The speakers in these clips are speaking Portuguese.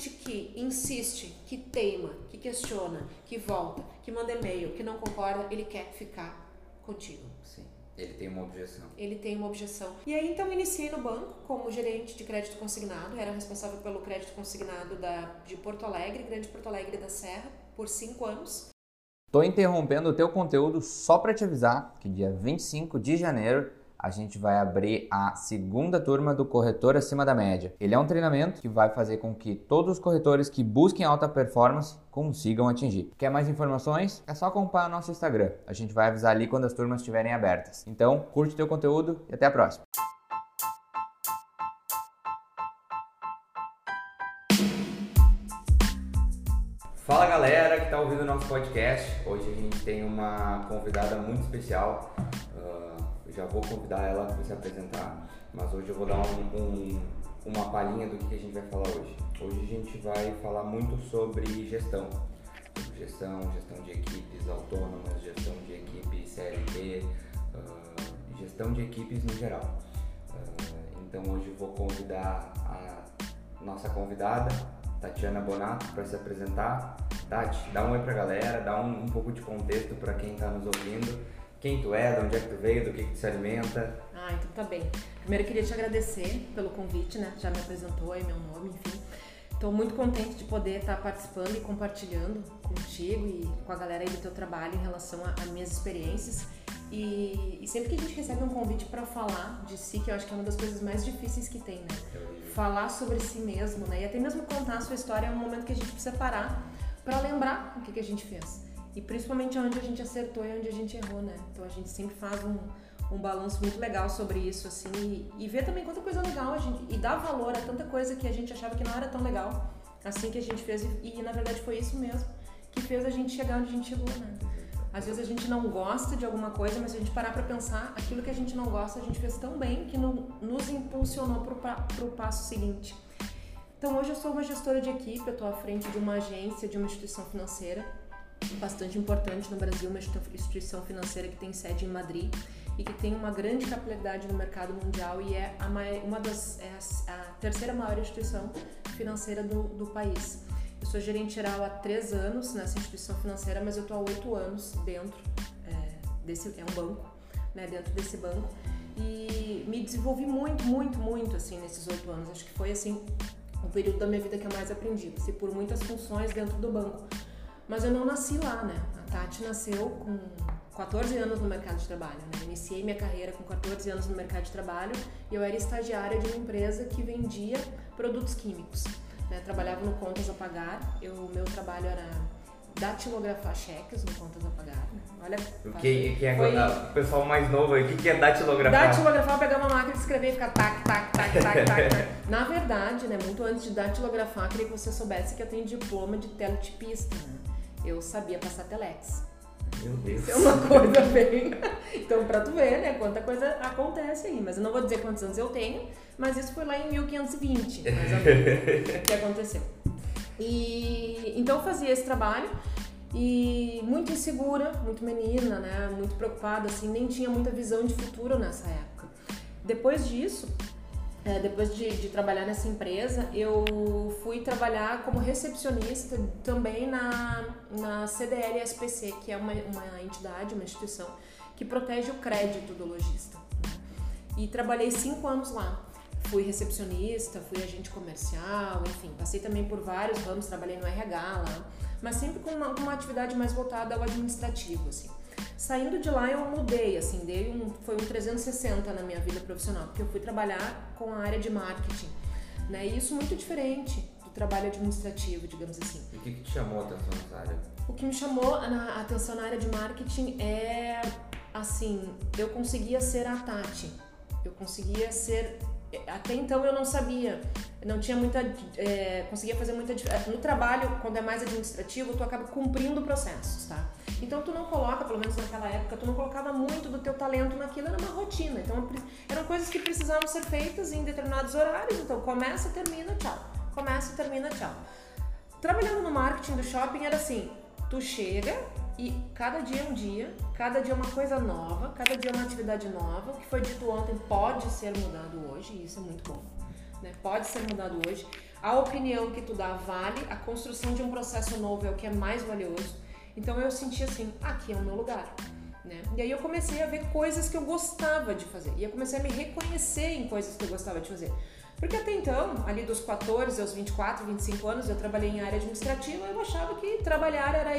gerente que insiste, que teima, que questiona, que volta, que manda e-mail, que não concorda, ele quer ficar contigo. Sim. Ele tem uma objeção. Ele tem uma objeção. E aí então iniciei no banco como gerente de crédito consignado, era responsável pelo crédito consignado da, de Porto Alegre, Grande Porto Alegre da Serra, por cinco anos. Tô interrompendo o teu conteúdo só para te avisar que dia 25 de janeiro a gente vai abrir a segunda turma do Corretor Acima da Média. Ele é um treinamento que vai fazer com que todos os corretores que busquem alta performance consigam atingir. Quer mais informações? É só acompanhar o nosso Instagram. A gente vai avisar ali quando as turmas estiverem abertas. Então, curte teu conteúdo e até a próxima. Fala galera que está ouvindo o nosso podcast. Hoje a gente tem uma convidada muito especial. Uh, já vou convidar ela para se apresentar, mas hoje eu vou dar um, um, uma palhinha do que a gente vai falar hoje. Hoje a gente vai falar muito sobre gestão. Gestão, gestão de equipes autônomas, gestão de equipes CLT, uh, gestão de equipes no geral. Uh, então hoje eu vou convidar a nossa convidada, Tatiana Bonato, para se apresentar. Tati, dá um oi pra galera, dá um, um pouco de contexto para quem está nos ouvindo quem tu é, de onde é que tu veio, do que, que tu se alimenta. Ah, então tá bem. Primeiro eu queria te agradecer pelo convite, né? Já me apresentou aí meu nome, enfim. Estou muito contente de poder estar participando e compartilhando contigo e com a galera aí do teu trabalho em relação a, a minhas experiências. E, e, sempre que a gente recebe um convite para falar de si, que eu acho que é uma das coisas mais difíceis que tem, né? Falar sobre si mesmo, né? E até mesmo contar a sua história é um momento que a gente precisa parar para lembrar o que, que a gente fez. E principalmente onde a gente acertou e onde a gente errou, né? Então a gente sempre faz um, um balanço muito legal sobre isso, assim, e, e ver também quanta coisa legal a gente. E dar valor a tanta coisa que a gente achava que não era tão legal, assim que a gente fez, e, e na verdade foi isso mesmo que fez a gente chegar onde a gente chegou, né? Às vezes a gente não gosta de alguma coisa, mas se a gente parar para pensar, aquilo que a gente não gosta, a gente fez tão bem que no, nos impulsionou para o passo seguinte. Então hoje eu sou uma gestora de equipe, eu estou à frente de uma agência, de uma instituição financeira bastante importante no Brasil, uma instituição financeira que tem sede em Madrid e que tem uma grande capilaridade no mercado mundial e é a, uma das é a, a terceira maior instituição financeira do, do país. Eu sou gerente geral há três anos nessa instituição financeira, mas eu estou há oito anos dentro é, desse é um banco, né, dentro desse banco e me desenvolvi muito, muito, muito assim nesses oito anos. Acho que foi assim o período da minha vida que eu mais aprendi, se por muitas funções dentro do banco mas eu não nasci lá, né? A Tati nasceu com 14 anos no mercado de trabalho, né? Iniciei minha carreira com 14 anos no mercado de trabalho e eu era estagiária de uma empresa que vendia produtos químicos. Né? Trabalhava no Contas a Pagar, o meu trabalho era datilografar cheques no Contas a Pagar. Né? Olha, o que, que é foi... o pessoal mais novo aí, o que, que é datilografar? Datilografar, pegar uma máquina de escrever e ficar tac, tac, tac, tac, tac. Na verdade, né, muito antes de datilografar, queria que você soubesse que eu tenho diploma de teletipista, né? Eu sabia passar telex. Meu Deus. Isso é uma coisa bem. então, pra tu ver, né, quanta coisa acontece aí. Mas eu não vou dizer quantos anos eu tenho, mas isso foi lá em 1520, mais ou menos, que aconteceu. E então eu fazia esse trabalho e muito insegura, muito menina, né, muito preocupada, assim, nem tinha muita visão de futuro nessa época. Depois disso, é, depois de, de, trabalhar nessa empresa, eu fui trabalhar como recepcionista também na, na CDL SPC, que é uma, uma entidade, uma instituição que protege o crédito do lojista. Né? E trabalhei cinco anos lá. Fui recepcionista, fui agente comercial, enfim, passei também por vários ramos, trabalhei no RH lá, mas sempre com uma, uma atividade mais voltada ao administrativo, assim. Saindo de lá eu mudei, assim, dei um, foi um 360 na minha vida profissional, porque eu fui trabalhar com a área de marketing, né? E isso muito diferente do trabalho administrativo, digamos assim. E o que, que te chamou a atenção nessa área? O que me chamou a atenção na área de marketing é, assim, eu conseguia ser a Tati, eu conseguia ser até então eu não sabia, não tinha muita, é, conseguia fazer muita no trabalho quando é mais administrativo tu acaba cumprindo processos, tá? Então tu não coloca, pelo menos naquela época, tu não colocava muito do teu talento naquilo, era uma rotina. Então eram coisas que precisavam ser feitas em determinados horários. Então começa, termina, tchau. Começa, termina, tchau. Trabalhando no marketing do shopping era assim, tu chega e cada dia é um dia, cada dia é uma coisa nova, cada dia é uma atividade nova. O que foi dito ontem pode ser mudado hoje, e isso é muito bom. Né? Pode ser mudado hoje. A opinião que tu dá vale, a construção de um processo novo é o que é mais valioso. Então eu senti assim, aqui é o meu lugar. Né? E aí eu comecei a ver coisas que eu gostava de fazer. E eu comecei a me reconhecer em coisas que eu gostava de fazer. Porque até então, ali dos 14 aos 24, 25 anos, eu trabalhei em área administrativa eu achava que trabalhar era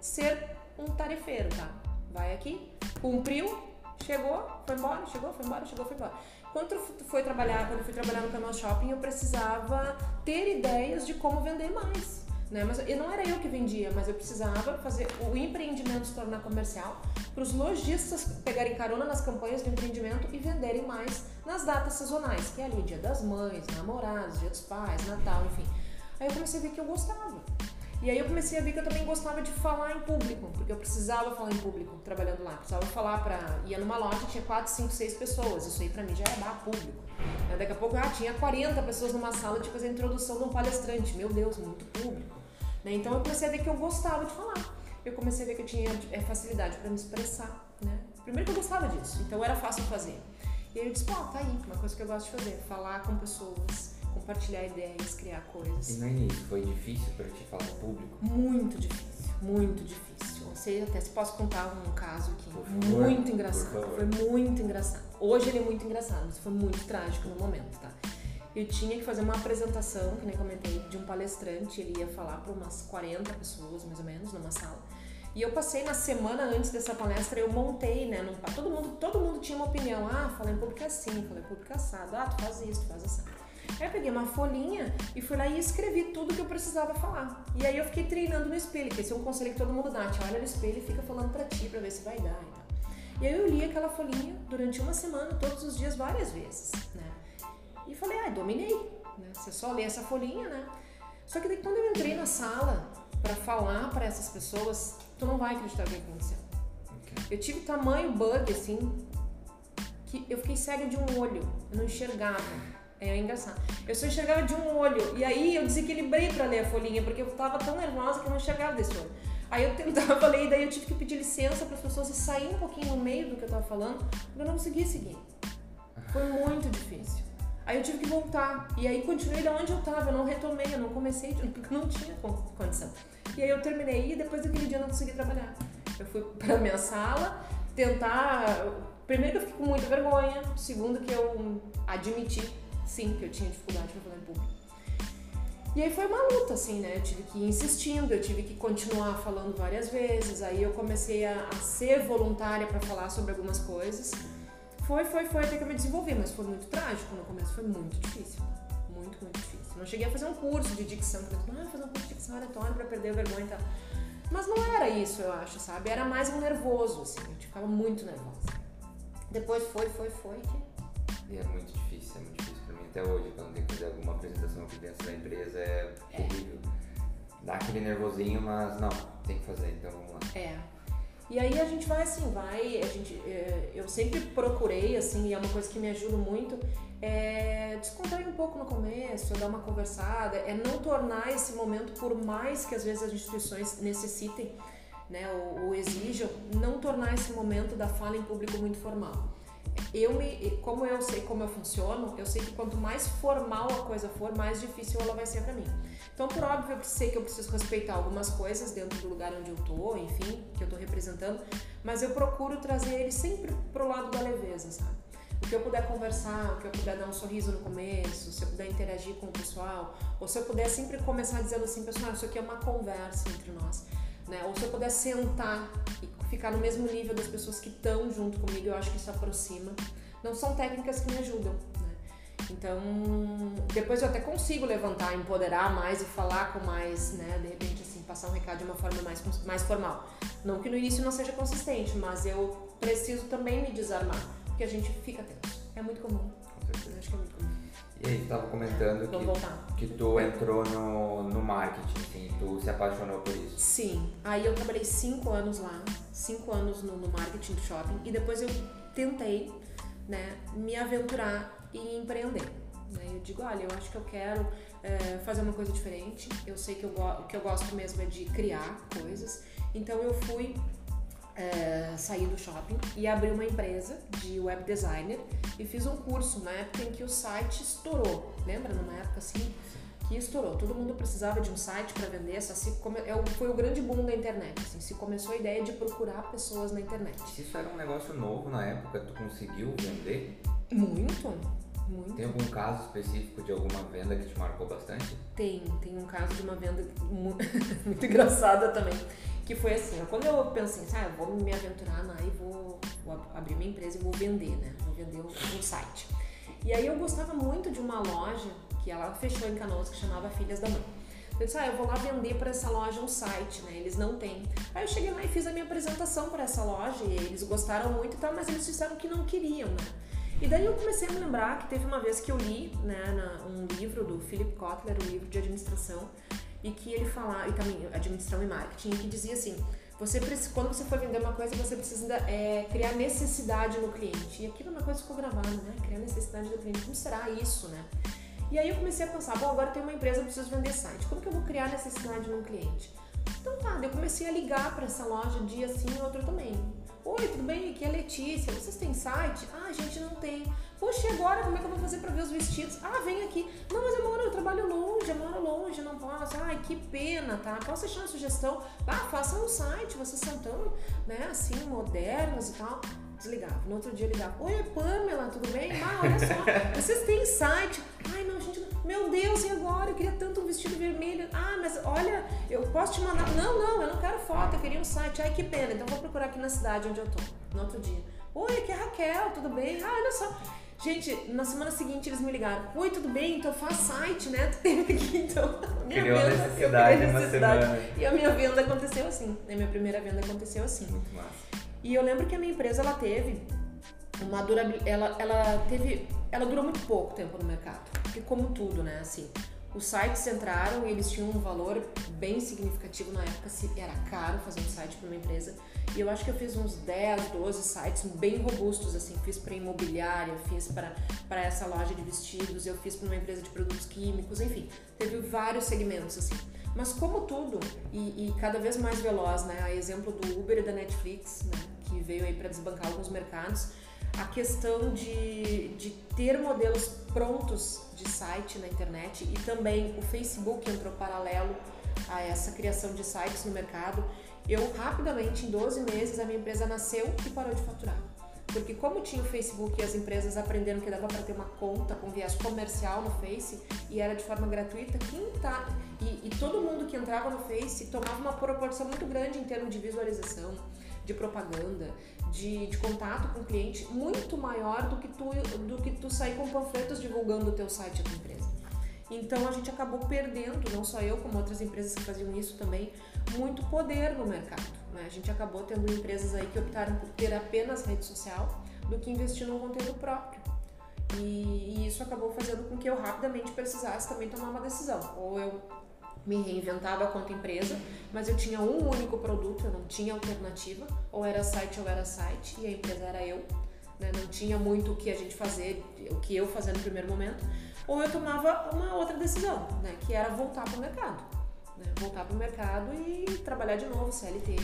ser um tarefeiro, tá? Vai aqui, cumpriu, chegou, foi embora, chegou, foi embora, chegou, foi embora. Quando fui trabalhar, quando eu fui trabalhar no Canal Shopping, eu precisava ter ideias de como vender mais. Né? Mas eu, não era eu que vendia, mas eu precisava fazer o empreendimento se tornar comercial para os lojistas pegarem carona nas campanhas do empreendimento e venderem mais nas datas sazonais, que é ali dia das mães, namorados, dia dos pais, Natal, enfim. Aí eu comecei a ver que eu gostava. E aí eu comecei a ver que eu também gostava de falar em público, porque eu precisava falar em público trabalhando lá. Precisava falar para. ia numa loja, tinha 4, 5, 6 pessoas. Isso aí para mim já era dar público. Daqui a pouco, ah, tinha 40 pessoas numa sala de fazer a introdução de um palestrante. Meu Deus, muito público. Né? Então eu comecei a ver que eu gostava de falar. Eu comecei a ver que eu tinha é, facilidade para me expressar. Né? Primeiro que eu gostava disso, então era fácil fazer. E aí eu disse, pô, tá aí, uma coisa que eu gosto de fazer, falar com pessoas, compartilhar ideias, criar coisas. E no início foi difícil para te falar ao público? Muito difícil, muito difícil. Você até se posso contar um caso aqui muito engraçado. Foi muito engraçado. Hoje ele é muito engraçado, mas foi muito trágico no momento, tá? eu tinha que fazer uma apresentação, que nem comentei, de um palestrante, ele ia falar para umas 40 pessoas, mais ou menos, numa sala. E eu passei na semana antes dessa palestra, eu montei, né? Num, todo, mundo, todo mundo tinha uma opinião. Ah, falei em público assim, falei em público assado. Ah, tu faz isso, tu faz assim. Aí eu peguei uma folhinha e fui lá e escrevi tudo que eu precisava falar. E aí eu fiquei treinando no espelho, que esse é um conselho que todo mundo dá. Te olha no espelho e fica falando pra ti, pra ver se vai dar e tal. E aí eu li aquela folhinha durante uma semana, todos os dias, várias vezes, né? E falei, ah, dominei. Né? Você só lê essa folhinha, né? Só que daí quando eu entrei na sala para falar para essas pessoas, tu não vai acreditar o que aconteceu. Okay. Eu tive tamanho bug, assim, que eu fiquei cega de um olho. Eu não enxergava. É engraçado. Eu só enxergava de um olho. E aí eu desequilibrei para ler a folhinha, porque eu tava tão nervosa que eu não enxergava desse olho. Aí eu tentava ler, daí eu tive que pedir licença para as pessoas e sair um pouquinho no meio do que eu tava falando, porque eu não conseguia seguir. Foi muito difícil. Aí eu tive que voltar. E aí continuei de onde eu tava, eu não retomei, eu não comecei, porque não tinha condição. E aí eu terminei e depois daquele dia eu não consegui trabalhar. Eu fui pra minha sala tentar. Primeiro que eu fiquei com muita vergonha, segundo que eu admiti, sim, que eu tinha dificuldade pra falar em público. E aí foi uma luta, assim, né? Eu tive que ir insistindo, eu tive que continuar falando várias vezes. Aí eu comecei a, a ser voluntária para falar sobre algumas coisas. Foi, foi, foi até que eu me desenvolvi, mas foi muito trágico no começo, foi muito difícil. Muito, muito difícil. Não cheguei a fazer um curso de dicção, falei, ah, fazer um curso de dicção retórica pra perder a vergonha e tal. Mas não era isso, eu acho, sabe? Era mais um nervoso, assim, eu ficava muito nervosa. Depois foi, foi, foi que. E é muito difícil, é muito difícil pra mim até hoje, quando tem que fazer alguma apresentação aqui dentro da empresa, é, é. horrível. Dá aquele nervosinho, mas não, tem que fazer, então vamos lá. É. E aí a gente vai assim, vai, a gente, é, eu sempre procurei, assim, e é uma coisa que me ajuda muito, é descontrair um pouco no começo, dar uma conversada, é não tornar esse momento, por mais que às vezes as instituições necessitem, né, ou, ou exijam, não tornar esse momento da fala em público muito formal eu me, como eu sei como eu funciono, eu sei que quanto mais formal a coisa for, mais difícil ela vai ser para mim. Então, por óbvio, eu sei que eu preciso respeitar algumas coisas dentro do lugar onde eu tô, enfim, que eu tô representando, mas eu procuro trazer ele sempre pro lado da leveza, sabe? O que eu puder conversar, o que eu puder dar um sorriso no começo, se eu puder interagir com o pessoal, ou se eu puder sempre começar dizendo assim, pessoal, isso aqui é uma conversa entre nós, né? Ou se eu puder sentar e ficar no mesmo nível das pessoas que estão junto comigo, eu acho que isso aproxima. Não são técnicas que me ajudam, então, depois eu até consigo levantar, empoderar mais e falar com mais, né, de repente assim, passar um recado de uma forma mais, mais formal. Não que no início não seja consistente, mas eu preciso também me desarmar, porque a gente fica tenso. É muito comum. Com certeza. Acho que é muito comum. E aí, tu tava comentando que, que tu entrou no, no marketing, assim, tu se apaixonou por isso. Sim. Aí eu trabalhei cinco anos lá, cinco anos no, no marketing do shopping, e depois eu tentei, né, me aventurar e empreender. Né? Eu digo, olha, eu acho que eu quero é, fazer uma coisa diferente. Eu sei que eu o que eu gosto mesmo é de criar coisas. Então eu fui é, sair do shopping e abri uma empresa de web designer e fiz um curso na época em que o site estourou. Lembra? Numa época assim que estourou. Todo mundo precisava de um site para vender, só se come... É foi o grande boom da internet. Assim, se começou a ideia de procurar pessoas na internet. Isso era um negócio novo na época, tu conseguiu vender? Muito, muito. Tem algum caso específico de alguma venda que te marcou bastante? Tem, tem um caso de uma venda muito, engraçada também. Que foi assim, quando eu pensei, ah, eu vou me aventurar na e vou, vou, abrir minha empresa e vou vender, né? Vou vender um, um site. E aí eu gostava muito de uma loja que ela fechou em Canoas que chamava Filhas da Mãe. Eu disse, ah, eu vou lá vender para essa loja um site, né? Eles não têm. Aí eu cheguei lá e fiz a minha apresentação para essa loja e eles gostaram muito e tal, mas eles disseram que não queriam, né? E daí eu comecei a me lembrar que teve uma vez que eu li né, um livro do Philip Kotler, um livro de administração, e que ele falava, e também administração e marketing, que dizia assim, você quando você for vender uma coisa, você precisa é, criar necessidade no cliente. E aquilo é uma coisa que ficou gravada, né? Criar necessidade do cliente. Como será isso, né? E aí eu comecei a pensar, bom, agora tem uma empresa, eu preciso vender site. Como que eu vou criar necessidade no cliente? Então tá, eu comecei a ligar para essa loja dia sim e outro também. Oi, tudo bem? Aqui é a Letícia. Vocês têm site? Ah, a gente não tem. Poxa, agora como é que eu vou fazer para ver os vestidos? Ah, vem aqui. Não, mas eu moro, eu trabalho longe, eu moro longe, não posso. Ai, que pena, tá? Posso deixar uma sugestão? Ah, façam um site, vocês são tão, né, assim, modernos e tal. Desligava. No outro dia ligava. Oi, Pamela, tudo bem? Ah, olha só, vocês têm site? Ai, não, gente, meu Deus, e agora? Eu queria tanto um vestido vermelho. Ah, mas olha, eu posso te mandar. Não, não, eu não quero foto, eu queria um site. Ai, que pena. Então vou procurar aqui na cidade onde eu tô. No outro dia. Oi, aqui é a Raquel, tudo bem? Ah, olha só. Gente, na semana seguinte eles me ligaram. Oi, tudo bem? Então faz site, né? Tu teve aqui, então. Minha Criou venda, necessidade, necessidade. Semana. E a minha venda aconteceu assim. A minha primeira venda aconteceu assim. Muito massa. E eu lembro que a minha empresa ela teve uma durabilidade, ela, ela teve, ela durou muito pouco tempo no mercado, porque como tudo, né, assim, os sites entraram e eles tinham um valor bem significativo na época, se era caro fazer um site para uma empresa. E eu acho que eu fiz uns 10, 12 sites bem robustos, assim, fiz para imobiliária, fiz para essa loja de vestidos, eu fiz para uma empresa de produtos químicos, enfim, teve vários segmentos assim. Mas como tudo, e, e, cada vez mais veloz, né? A exemplo do Uber e da Netflix, né? que veio aí para desbancar alguns mercados, a questão de, de ter modelos prontos de site na internet e também o Facebook entrou paralelo a essa criação de sites no mercado. Eu rapidamente, em 12 meses, a minha empresa nasceu e parou de faturar. Porque como tinha o Facebook e as empresas aprenderam que dava para ter uma conta com viés comercial no Face e era de forma gratuita, quem tá e, e, todo mundo que entrava no Face tomava uma proporção muito grande em termos de visualização, de propaganda, de, de contato com o cliente, muito maior do que tu do que tu sair com panfletos divulgando o teu site da empresa. Então a gente acabou perdendo, não só eu, como outras empresas que faziam isso também, muito poder no mercado. Né? A gente acabou tendo empresas aí que optaram por ter apenas rede social do que investir num conteúdo próprio. E, e isso acabou fazendo com que eu rapidamente precisasse também tomar uma decisão. Ou eu me reinventava conta empresa, mas eu tinha um único produto, eu não tinha alternativa, ou era site ou era site, e a empresa era eu, né? não tinha muito o que a gente fazer, o que eu fazer no primeiro momento, ou eu tomava uma outra decisão, né? que era voltar para o mercado né? Voltar para o mercado e trabalhar de novo, CLT,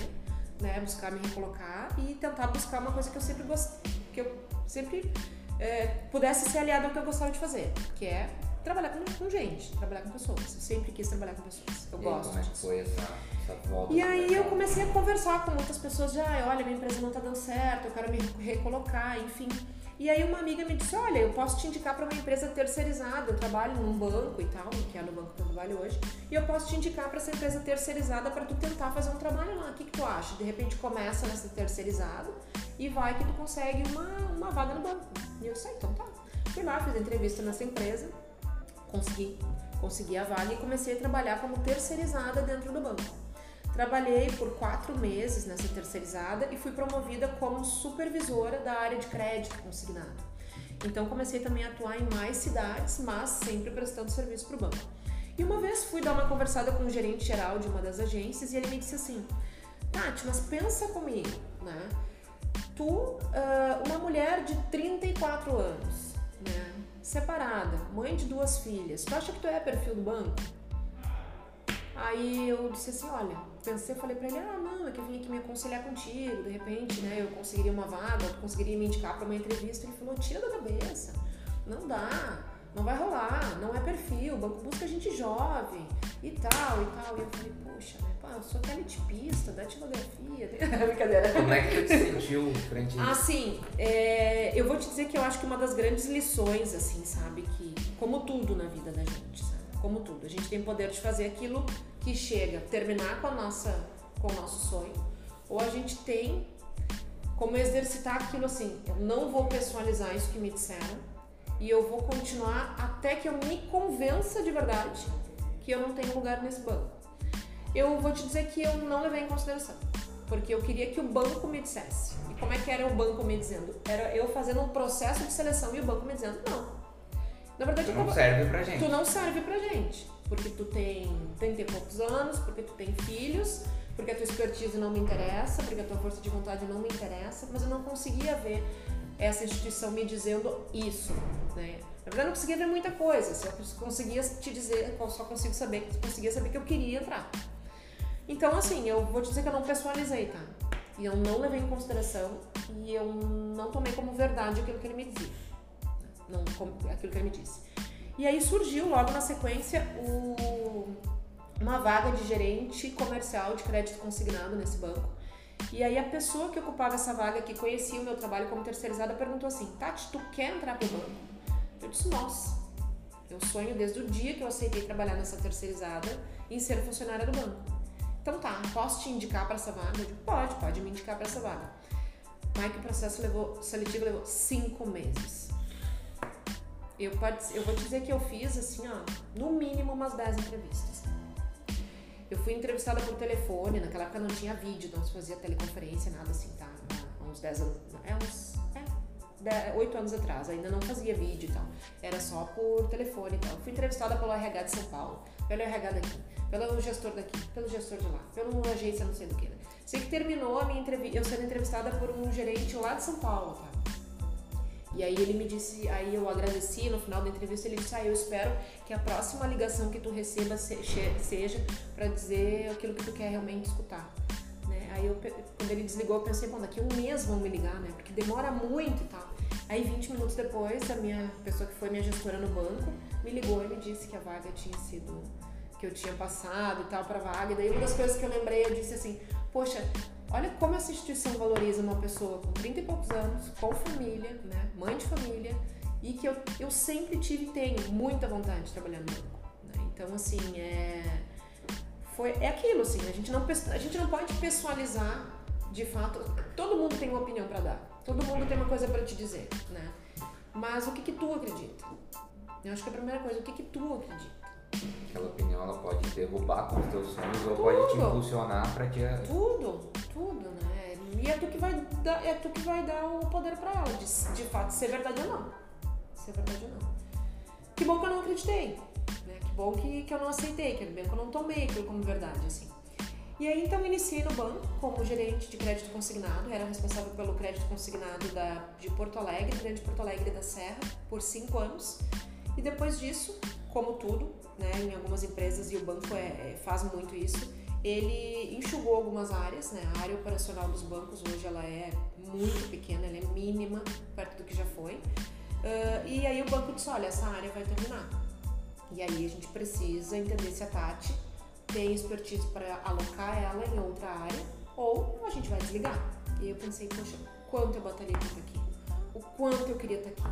né? Buscar me recolocar e tentar buscar uma coisa que eu sempre gostei, que eu sempre é, pudesse ser aliado ao que eu gostava de fazer, que é trabalhar com, com, gente, trabalhar com pessoas. Eu sempre quis trabalhar com pessoas. Eu e gosto. Como é que foi essa, essa volta? E aí eu comecei a conversar com muitas pessoas já, olha, minha empresa não está dando certo, eu quero me recolocar, enfim. E aí uma amiga me disse, olha, eu posso te indicar para uma empresa terceirizada, eu trabalho num banco e tal, que é no banco que eu trabalho hoje, e eu posso te indicar para essa empresa terceirizada para tu tentar fazer um trabalho lá. O que, que tu acha? De repente começa nessa terceirizada e vai que tu consegue uma, uma vaga no banco. E eu sei, então tá. Fui lá, fiz entrevista nessa empresa, consegui, consegui a vaga e comecei a trabalhar como terceirizada dentro do banco. Trabalhei por quatro meses nessa terceirizada e fui promovida como supervisora da área de crédito consignado. Então comecei também a atuar em mais cidades, mas sempre prestando serviço para o banco. E uma vez fui dar uma conversada com o gerente geral de uma das agências e ele me disse assim: Tati, mas pensa comigo, né? Tu, uma mulher de 34 anos, né? Separada, mãe de duas filhas, tu acha que tu é perfil do banco? Aí eu disse assim, olha, pensei, falei pra ele, ah, não, é que eu vim aqui me aconselhar contigo, de repente, né, eu conseguiria uma vaga, eu conseguiria me indicar para uma entrevista. Ele falou, tira da cabeça, não dá, não vai rolar, não é perfil, o banco busca gente jovem e tal e tal. E eu falei, poxa, né? Pô, eu sou teletipista, datilografia. Brincadeira. Como é que tu te sentiu frente a isso? Assim, é, eu vou te dizer que eu acho que uma das grandes lições, assim, sabe, que como tudo na vida da gente, sabe? Como tudo, a gente tem poder de fazer aquilo que chega, terminar com a nossa, com o nosso sonho, ou a gente tem como exercitar aquilo assim, eu não vou pessoalizar isso que me disseram e eu vou continuar até que eu me convença de verdade que eu não tenho lugar nesse banco. Eu vou te dizer que eu não levei em consideração, porque eu queria que o banco me dissesse. E como é que era o banco me dizendo? Era eu fazendo um processo de seleção e o banco me dizendo não. Na verdade, Tu não eu- serve pra gente. tu não serve pra gente. Porque tu tem 30 e poucos anos, porque tu tem filhos, porque a tua expertise não me interessa, porque a tua força de vontade não me interessa, mas eu não conseguia ver essa instituição me dizendo isso, né? Na verdade, eu não conseguia ver muita coisa, só conseguia te dizer, só consigo saber, conseguia saber que eu queria entrar. Então, assim, eu vou te dizer que eu não pessoalizei, tá? E eu não levei em consideração e eu não tomei como verdade aquilo que ele me dizia. Não, aquilo que ele me disse. E aí surgiu logo na sequência o- uma vaga de gerente comercial de crédito consignado nesse banco. E aí a pessoa que ocupava essa vaga, que conhecia o meu trabalho como terceirizada, perguntou assim: Tati, tu quer entrar pro banco? Eu disse: Nossa, eu sonho desde o dia que eu aceitei trabalhar nessa terceirizada em ser funcionária do banco. Então tá, posso te indicar para essa vaga? Eu digo, pode, pode me indicar para essa vaga. Que o processo levou, seletivo levou cinco meses. Eu, eu vou te dizer que eu fiz, assim, ó, no mínimo umas 10 entrevistas. Eu fui entrevistada por telefone, naquela época não tinha vídeo, não se fazia teleconferência, nada assim, tá? Há uns 10 anos, é uns, é, 8 anos atrás, ainda não fazia vídeo e tal. Era só por telefone e tal. Eu fui entrevistada pelo RH de São Paulo, pelo RH daqui, pelo gestor daqui, pelo gestor de lá, pela agência não sei do que. Né? Sei que terminou a minha entrevista, eu sendo entrevistada por um gerente lá de São Paulo, tá? E aí ele me disse, aí eu agradeci no final da entrevista, ele disse, ah, eu espero que a próxima ligação que tu receba se- seja para dizer aquilo que tu quer realmente escutar. Né? Aí eu, quando ele desligou, eu pensei, bom, daqui um mês vão me ligar, né? Porque demora muito e tal. Aí 20 minutos depois, a minha pessoa que foi minha gestora no banco me ligou e me disse que a vaga tinha sido que eu tinha passado e tal pra vaga. E daí uma das coisas que eu lembrei, eu disse assim, poxa, olha como essa instituição valoriza uma pessoa com 30 e poucos anos, com família, né, mãe de família, e que eu, eu sempre tive e tenho muita vontade de trabalhar no banco. Né? Então, assim, é, foi, é aquilo, assim, a gente, não, a gente não pode pessoalizar de fato. Todo mundo tem uma opinião pra dar, todo mundo tem uma coisa pra te dizer, né? Mas o que que tu acredita? Eu acho que a primeira coisa, o que que tu acredita? Aquela opinião ela pode derrubar com os teus sonhos ou pode te impulsionar pra te. Tudo, tudo, né? E é tu que vai dar, é tu que vai dar o poder pra ela, de, de fato ser verdade ou não. Ser verdade ou não. Que bom que eu não acreditei, né? Que bom que, que eu não aceitei, que bem que eu não tomei aquilo como verdade, assim. E aí então iniciei no banco como gerente de crédito consignado, era responsável pelo crédito consignado da, de Porto Alegre, Grande Porto Alegre da Serra, por cinco anos. E depois disso, como tudo, né, em algumas empresas e o banco é- é- faz muito isso, ele enxugou algumas áreas, né? A área operacional dos bancos hoje ela é muito pequena, ela é mínima perto do que já foi. Ah, e aí o banco disse, olha, essa área vai terminar. E aí a gente precisa entender se a Tati tem expertise para alocar ela em outra área ou a gente vai desligar. E eu pensei, poxa, quanto eu pra estar aqui? O quanto eu queria estar aqui?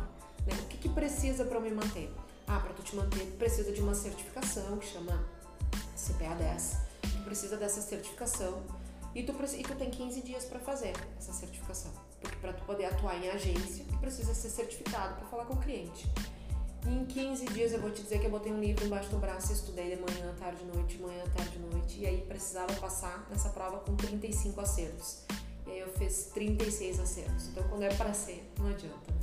Né? O que, que precisa para eu me manter? Ah, para tu te manter, precisa de uma certificação que chama CPA 10. Tu precisa dessa certificação e tu, e tu tem 15 dias para fazer essa certificação. Porque para tu poder atuar em agência, tu precisa ser certificado para falar com o cliente. E em 15 dias eu vou te dizer que eu botei um livro embaixo do braço estudei de manhã, tarde, noite, manhã, tarde, noite. E aí precisava passar nessa prova com 35 acertos. E aí eu fiz 36 acertos. Então quando é para ser, não adianta, né?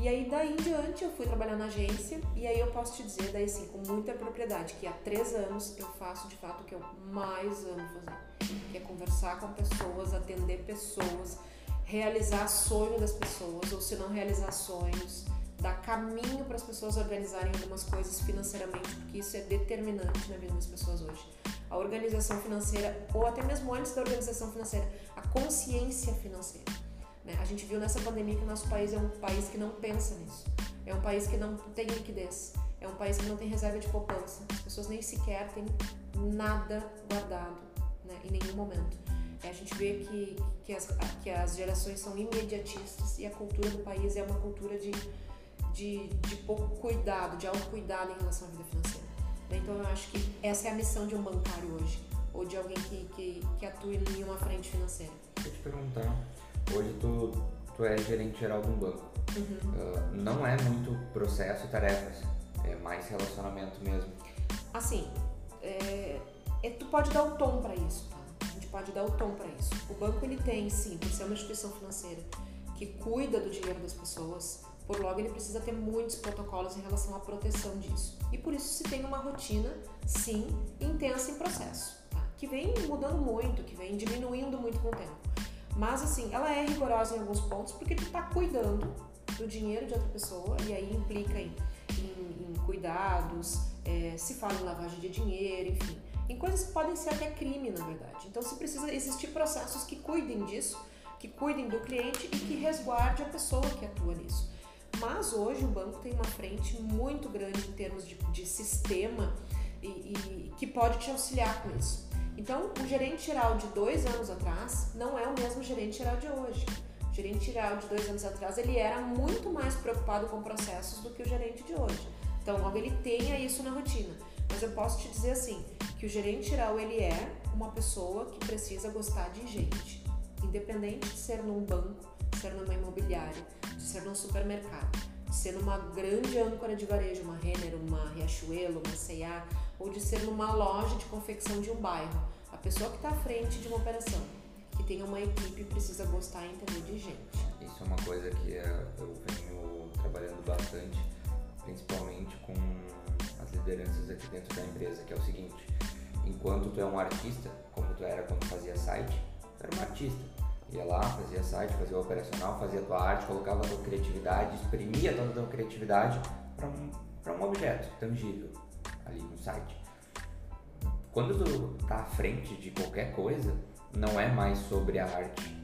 E aí daí em diante eu fui trabalhar na agência e aí eu posso te dizer, daí assim, com muita propriedade, que há três anos eu faço de fato o que eu mais amo fazer. Que é conversar com pessoas, atender pessoas, realizar sonho das pessoas, ou se não realizar sonhos, dar caminho para as pessoas organizarem algumas coisas financeiramente, porque isso é determinante na vida das pessoas hoje. A organização financeira, ou até mesmo antes da organização financeira, a consciência financeira. Né? A gente viu nessa pandemia que o nosso país é um país que não pensa nisso. é um país que não tem liquidez, é um país que não tem reserva de poupança, as pessoas nem sequer têm nada guardado né, em nenhum momento. É, a gente vê que, que, as, que as gerações são imediatistas e a cultura do país é uma cultura de, de, de pouco cuidado, de autocuidado em relação à vida financeira. Então eu acho que essa é a missão de um bancário hoje, ou de alguém que, que, que atue em uma frente financeira. Deixa eu te perguntar, hoje tu, tu é gerente geral de um banco. Uhum. Uh, não é muito processo e tarefas, é mais relacionamento mesmo. Assim, é, é, tu pode dar o tom para isso, tá? A gente pode dar o tom para isso. O banco ele tem, sim, por ser uma instituição financeira que cuida do dinheiro das pessoas, por logo ele precisa ter muitos protocolos em relação à proteção disso. E por isso se tem uma rotina, sim, intensa em processo, tá? que vem mudando muito, que vem diminuindo muito com o tempo. Mas assim, ela é rigorosa em alguns pontos porque tu está cuidando do dinheiro de outra pessoa e aí implica em, em, em cuidados, é, se fala em lavagem de dinheiro, enfim, em coisas que podem ser até crime, na verdade. Então, se precisa existir processos que cuidem disso, que cuidem do cliente e que resguarde a pessoa que atua nisso. Mas hoje o banco tem uma frente muito grande em termos de, de sistema e, e, que pode te auxiliar com isso. Então, o gerente geral de dois anos atrás não é o mesmo gerente geral de hoje. O gerente geral de dois anos atrás ele era muito mais preocupado com processos do que o gerente de hoje. Então, logo ele tenha isso na rotina. Mas eu posso te dizer assim, que o gerente geral ele é uma pessoa que precisa gostar de gente, independente de ser num banco, de ser numa imobiliária, de ser num supermercado, de ser numa grande âncora de varejo, uma Renner, uma Riachuelo, uma C&A, ou de ser numa loja de confecção de um bairro. A pessoa que está à frente de uma operação, que tem uma equipe, precisa gostar e entender de gente. Isso é uma coisa que é, eu venho trabalhando bastante principalmente com as lideranças aqui dentro da empresa, que é o seguinte: enquanto tu é um artista, como tu era quando fazia site, tu era um artista. Ia lá, fazia site, fazia o operacional, fazia tua arte, colocava a tua criatividade, exprimia toda a tua criatividade para um, um objeto tangível ali no site. Quando tu tá à frente de qualquer coisa, não é mais sobre a arte,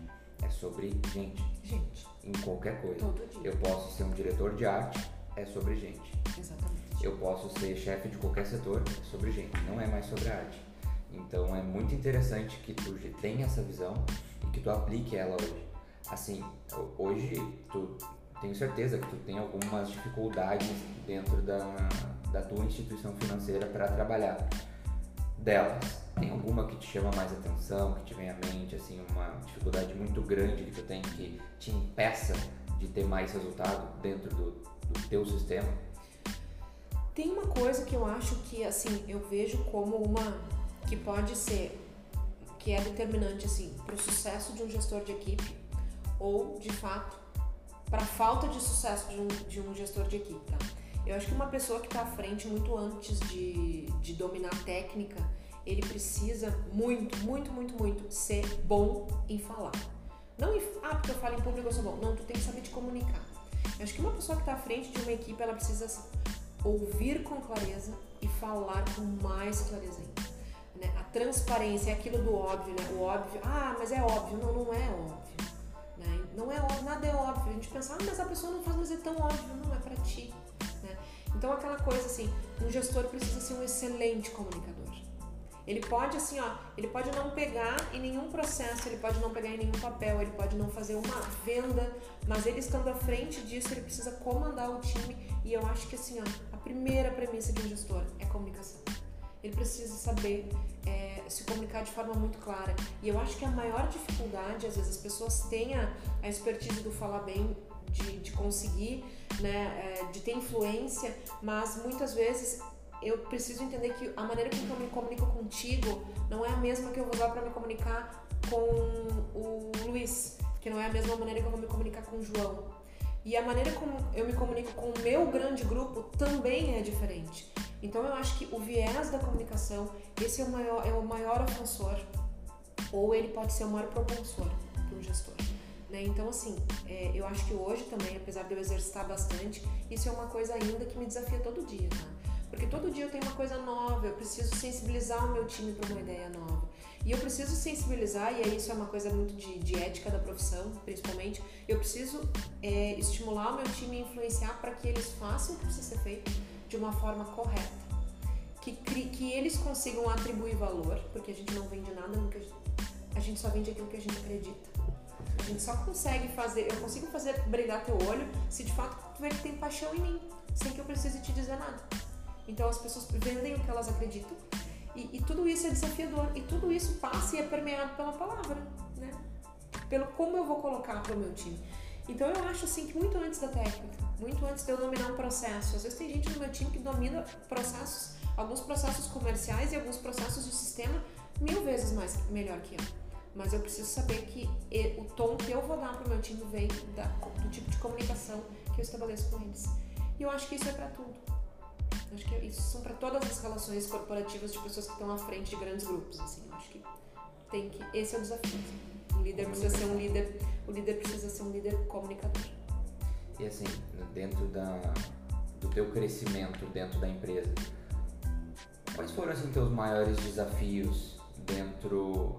é sobre gente. Gente. Em qualquer coisa. Todo dia. Eu posso ser um diretor de arte, é sobre gente. Exatamente. Eu posso ser chefe de qualquer setor, é sobre gente, não é mais sobre arte. Então é muito interessante que tu tenha essa visão e que tu aplique ela hoje. Assim, hoje tu tenho certeza que tu tem algumas dificuldades dentro da, da tua instituição financeira para trabalhar. Delas, tem alguma que te chama mais atenção, que te vem à mente, assim, uma dificuldade muito grande que tu tem que te impeça de ter mais resultado dentro do, do teu sistema? Tem uma coisa que eu acho que assim eu vejo como uma que pode ser que é determinante assim para o sucesso de um gestor de equipe ou de fato para a falta de sucesso de um, de um gestor de equipe, tá? Eu acho que uma pessoa que está à frente muito antes de, de dominar a técnica, ele precisa muito, muito, muito, muito ser bom em falar. Não em, ah, porque eu falo em público eu sou bom. Não, tu tem que saber te comunicar. Eu acho que uma pessoa que está à frente de uma equipe, ela precisa ouvir com clareza e falar com mais clareza. Né? A transparência é aquilo do óbvio, né? O óbvio, ah, mas é óbvio. Não, não é óbvio. Né? Não é óbvio, nada é óbvio. A gente pensa, ah, mas a pessoa não faz, mas é tão óbvio. Não, é para ti. Né? Então, aquela coisa assim, um gestor precisa ser um excelente comunicador. Ele pode, assim, ó, ele pode não pegar em nenhum processo, ele pode não pegar em nenhum papel, ele pode não fazer uma venda, mas ele estando à frente disso, ele precisa comandar o time. E eu acho que, assim, ó, a primeira premissa de um gestor é comunicação. Ele precisa saber é, se comunicar de forma muito clara. E eu acho que a maior dificuldade, às vezes, as pessoas têm a, a expertise do falar bem, de, de conseguir, né, é, de ter influência, mas muitas vezes eu preciso entender que a maneira com que eu me comunico contigo não é a mesma que eu vou usar para me comunicar com o Luiz, que não é a mesma maneira que eu vou me comunicar com o João. E a maneira como eu me comunico com o meu grande grupo também é diferente. Então eu acho que o viés da comunicação, esse é o maior, é o maior ofensor, ou ele pode ser o maior propulsor para um gestor. Né? Então, assim, é, eu acho que hoje também, apesar de eu exercitar bastante, isso é uma coisa ainda que me desafia todo dia. Tá? Porque todo dia eu tenho uma coisa nova, eu preciso sensibilizar o meu time para uma ideia nova. E eu preciso sensibilizar, e aí isso é uma coisa muito de, de ética da profissão, principalmente. Eu preciso é, estimular o meu time e influenciar para que eles façam o que precisa ser feito de uma forma correta. Que, que eles consigam atribuir valor, porque a gente não vende nada a gente só vende aquilo que a gente acredita. Gente só consegue fazer, eu consigo fazer brilhar teu olho se de fato tu vê que tem paixão em mim, sem que eu precise te dizer nada. Então as pessoas vendem o que elas acreditam e, e, tudo isso é desafiador. E tudo isso passa e é permeado pela palavra, né? Pelo como eu vou colocar para o meu time. Então eu acho assim que muito antes da técnica, muito antes de eu dominar um processo, às vezes tem gente no meu time que domina processos, alguns processos comerciais e alguns processos de sistema mil vezes mais melhor que eu. Mas eu preciso saber que o tom que eu vou dar para meu time vem da, do tipo de comunicação que eu estabeleço com eles. E eu acho que isso é para tudo. Acho que isso são para todas as relações corporativas de pessoas que estão à frente de grandes grupos. Assim, acho que tem que esse é o desafio. O líder precisa ser um líder, o líder precisa ser um líder comunicador. E assim, dentro da, do teu crescimento dentro da empresa, quais foram assim teus maiores desafios dentro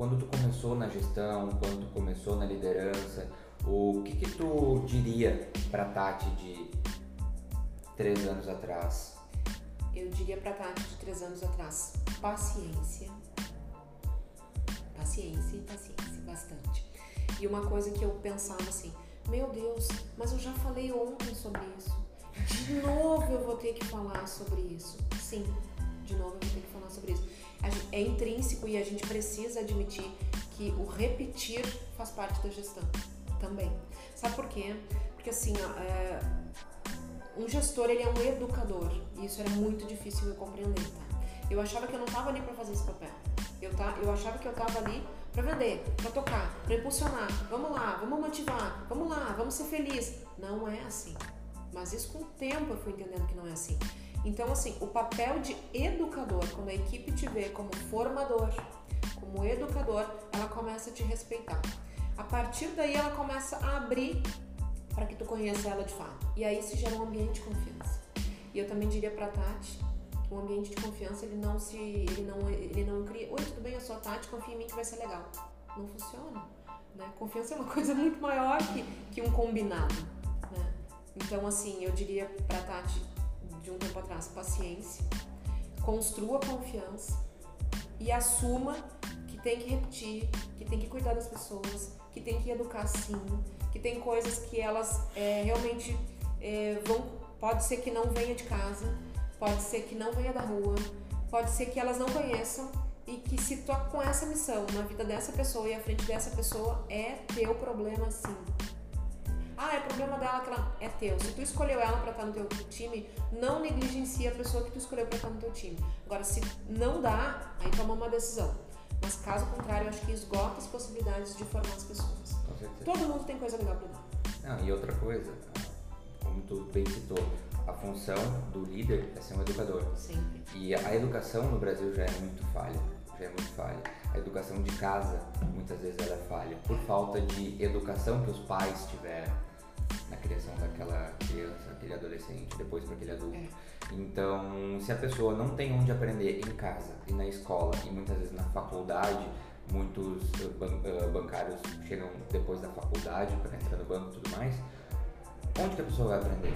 quando tu começou na gestão, quando tu começou na liderança, o que que tu diria para Tati de três anos atrás? Eu diria para Tati de três anos atrás, paciência. Paciência e paciência, bastante. E uma coisa que eu pensava assim, meu Deus, mas eu já falei ontem sobre isso. De novo eu vou ter que falar sobre isso. Sim, de novo eu vou ter que falar sobre isso. É intrínseco e a gente precisa admitir que o repetir faz parte da gestão também. Sabe por quê? Porque assim, é, um gestor ele é um educador e isso era muito difícil eu compreender, tá? Eu achava que eu não estava ali para fazer esse papel. Eu, tá, eu achava que eu estava ali para vender, para tocar, para impulsionar. Vamos lá, vamos motivar, vamos lá, vamos ser felizes. Não é assim. Mas isso com o tempo eu fui entendendo que não é assim. Então, assim, o papel de educador, quando a equipe te vê como formador, como educador, ela começa a te respeitar. A partir daí, ela começa a abrir para que tu conheça ela de fato. E aí se gera um ambiente de confiança. E eu também diria para Tati, o ambiente de confiança ele não se ele não ele não cria, oi, tudo bem, eu sou a Tati, confia em mim que vai ser legal. Não funciona, né? Confiança é uma coisa muito maior que, que um combinado, né? Então assim, eu diria para Tati de um tempo atrás, paciência, construa confiança e assuma que tem que repetir, que tem que cuidar das pessoas, que tem que educar sim, que tem coisas que elas é, realmente é, vão. Pode ser que não venha de casa, pode ser que não venha da rua, pode ser que elas não conheçam e que se tu com essa missão na vida dessa pessoa e à frente dessa pessoa é teu problema sim. Ah, é problema dela que ela é teu. Se tu escolheu ela para estar no teu time, não negligencia a pessoa que tu escolheu para estar no teu time. Agora, se não dá, aí toma uma decisão. Mas caso contrário, eu acho que esgota as possibilidades de formar as pessoas. Todo mundo tem coisa legal para dar. Não, e outra coisa, como tu bem citou, a função do líder é ser um educador. Sempre. E a educação no Brasil já é muito falha, já é muito falha. A educação de casa, muitas vezes ela é falha, por falta de educação que os pais tiveram na criação daquela criança, aquele adolescente, depois para aquele adulto. É. Então, se a pessoa não tem onde aprender em casa e na escola e muitas vezes na faculdade, muitos ban uh, bancários chegam depois da faculdade para entrar no banco e tudo mais, onde que a pessoa vai aprender?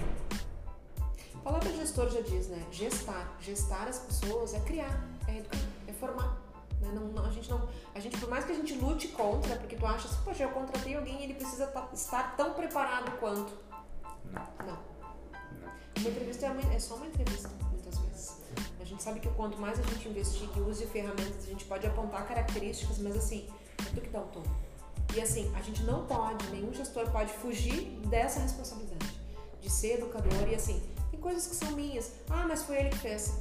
A palavra gestor já diz, né? Gestar. Gestar as pessoas é criar, é educar, é formar. Né? Não, não, a gente não, a gente por mais que a gente lute contra, porque tu acha assim, poxa, eu contratei alguém e ele precisa estar tão preparado quanto. Não. Não. Uma entrevista é, é só uma entrevista, muitas vezes. A gente sabe que quanto mais a gente investigue, use ferramentas, a gente pode apontar características, mas assim, é tu que dá o tom. E assim, a gente não pode, nenhum gestor pode fugir dessa responsabilidade de ser educador e assim, tem coisas que são minhas. Ah, mas foi ele que fez.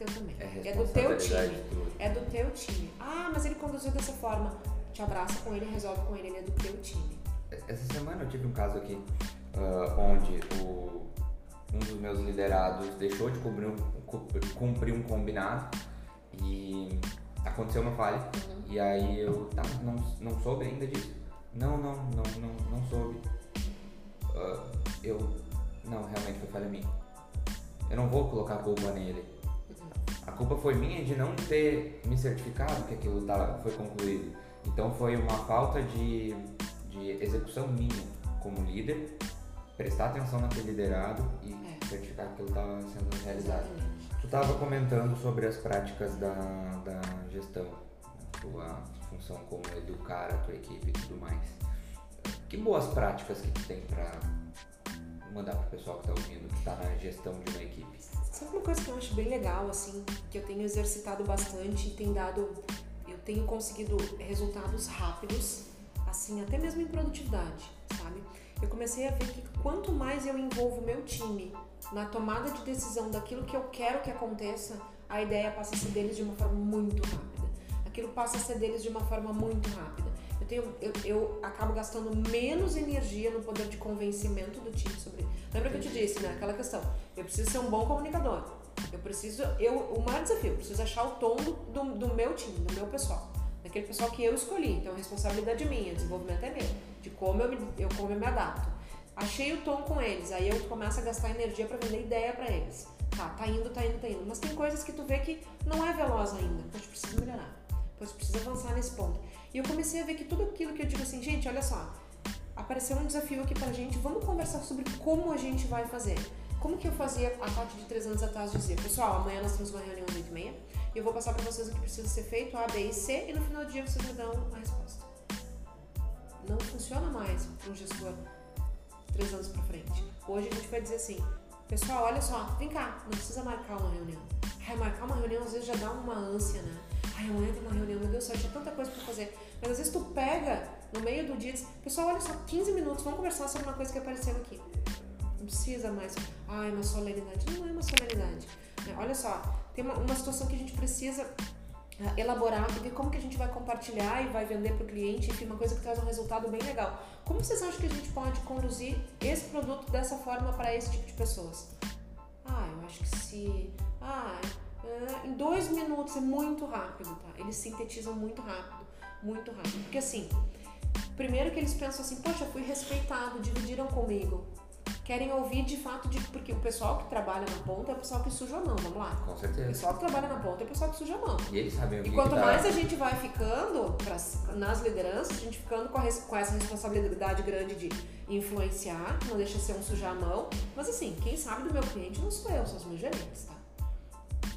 É teu também. É, é do teu time. É do teu time. Ah, mas ele conduziu dessa forma. Te abraça com ele, resolve com ele, ele é do teu time. Essa semana eu tive um caso aqui uh, onde o um dos meus liderados deixou de cumprir um, cumprir um combinado e aconteceu uma falha. Uhum. E aí eu, tá, não, não soube ainda disso. Não, não, não, não, não soube. Uh, eu, não, realmente foi falha minha. eu não vou colocar a culpa nele. A culpa foi minha de não ter me certificado que aquilo foi concluído. Então foi uma falta de, de execução minha como líder, prestar atenção naquele liderado e É. certificar que aquilo estava sendo realizado. Exatamente. Tu estava comentando sobre as práticas da, da gestão, a tua função como educar a tua equipe e tudo mais. Que boas práticas que tu tem para mandar pro pessoal que tá ouvindo, que tá na gestão de uma equipe? Sabe uma coisa que eu acho bem legal, assim, que eu tenho exercitado bastante e tem dado. Eu tenho conseguido resultados rápidos, assim, até mesmo em produtividade, sabe? Eu comecei a ver que quanto mais eu envolvo meu time na tomada de decisão daquilo que eu quero que aconteça, a ideia passa a ser deles de uma forma muito rápida. Aquilo passa a ser deles de uma forma muito rápida. Eu, tenho, eu, eu acabo gastando menos energia no poder de convencimento do time sobre. Lembra que eu te disse, né? Aquela questão. Eu preciso ser um bom comunicador. Eu preciso. Eu, o maior desafio, eu preciso achar o tom do, do, meu time, do meu pessoal. Daquele pessoal que eu escolhi. Então a responsabilidade é minha, o desenvolvimento é meu. De como eu me, eu, como eu me adapto. Achei o tom com eles, aí eu começo a gastar energia pra vender ideia pra eles. Tá, tá indo, tá indo, tá indo. Mas tem coisas que tu vê que não é veloz ainda. Poxa, precisa melhorar. Poxa, precisa avançar nesse ponto. E eu comecei a ver que tudo aquilo que eu digo assim, gente, olha só, apareceu um desafio aqui pra gente, vamos conversar sobre como a gente vai fazer. Como que eu fazia a partir de três anos atrás dizer, pessoal, amanhã nós temos uma reunião às 8 e meia e eu vou passar pra vocês o que precisa ser feito, A, B e C, e no final do dia vocês me dão a resposta. Não funciona mais para um gestor três anos pra frente. Hoje a gente vai dizer assim, pessoal, olha só, vem cá, não precisa marcar uma reunião. Ai, marcar uma reunião às vezes já dá uma ânsia, né? Ai, amanhã tem uma reunião, meu Deus do céu, tinha tanta coisa pra fazer. Mas às vezes tu pega no meio do dia e diz, pessoal, olha só, 15 minutos, vamos conversar sobre uma coisa que apareceu aqui. Não precisa mais, ai, uma solenidade. Não é uma solenidade. né? Olha só, tem uma, uma situação que a gente precisa ah, elaborar, ver como que a gente vai compartilhar e vai vender para o cliente, enfim, uma coisa que traz um resultado bem legal. Como vocês acham que a gente pode conduzir esse produto dessa forma para esse tipo de pessoas? Ah, eu acho que se. Ah, em dois minutos é muito rápido, tá? Eles sintetizam muito rápido, muito rápido. Porque assim, primeiro que eles pensam assim, poxa, fui respeitado, dividiram comigo. Querem ouvir de fato, de, porque o pessoal que trabalha na ponta é o pessoal que suja a mão, vamos lá. Com O certeza. pessoal que trabalha na ponta é o pessoal que suja a mão. E eles sabem o que E quanto que tá... mais a gente vai ficando pras- nas lideranças, a gente ficando com, a com essa responsabilidade grande de influenciar, não deixa ser um sujar a mão. Mas assim, quem sabe do meu cliente não sou eu, são os meus gerentes, tá?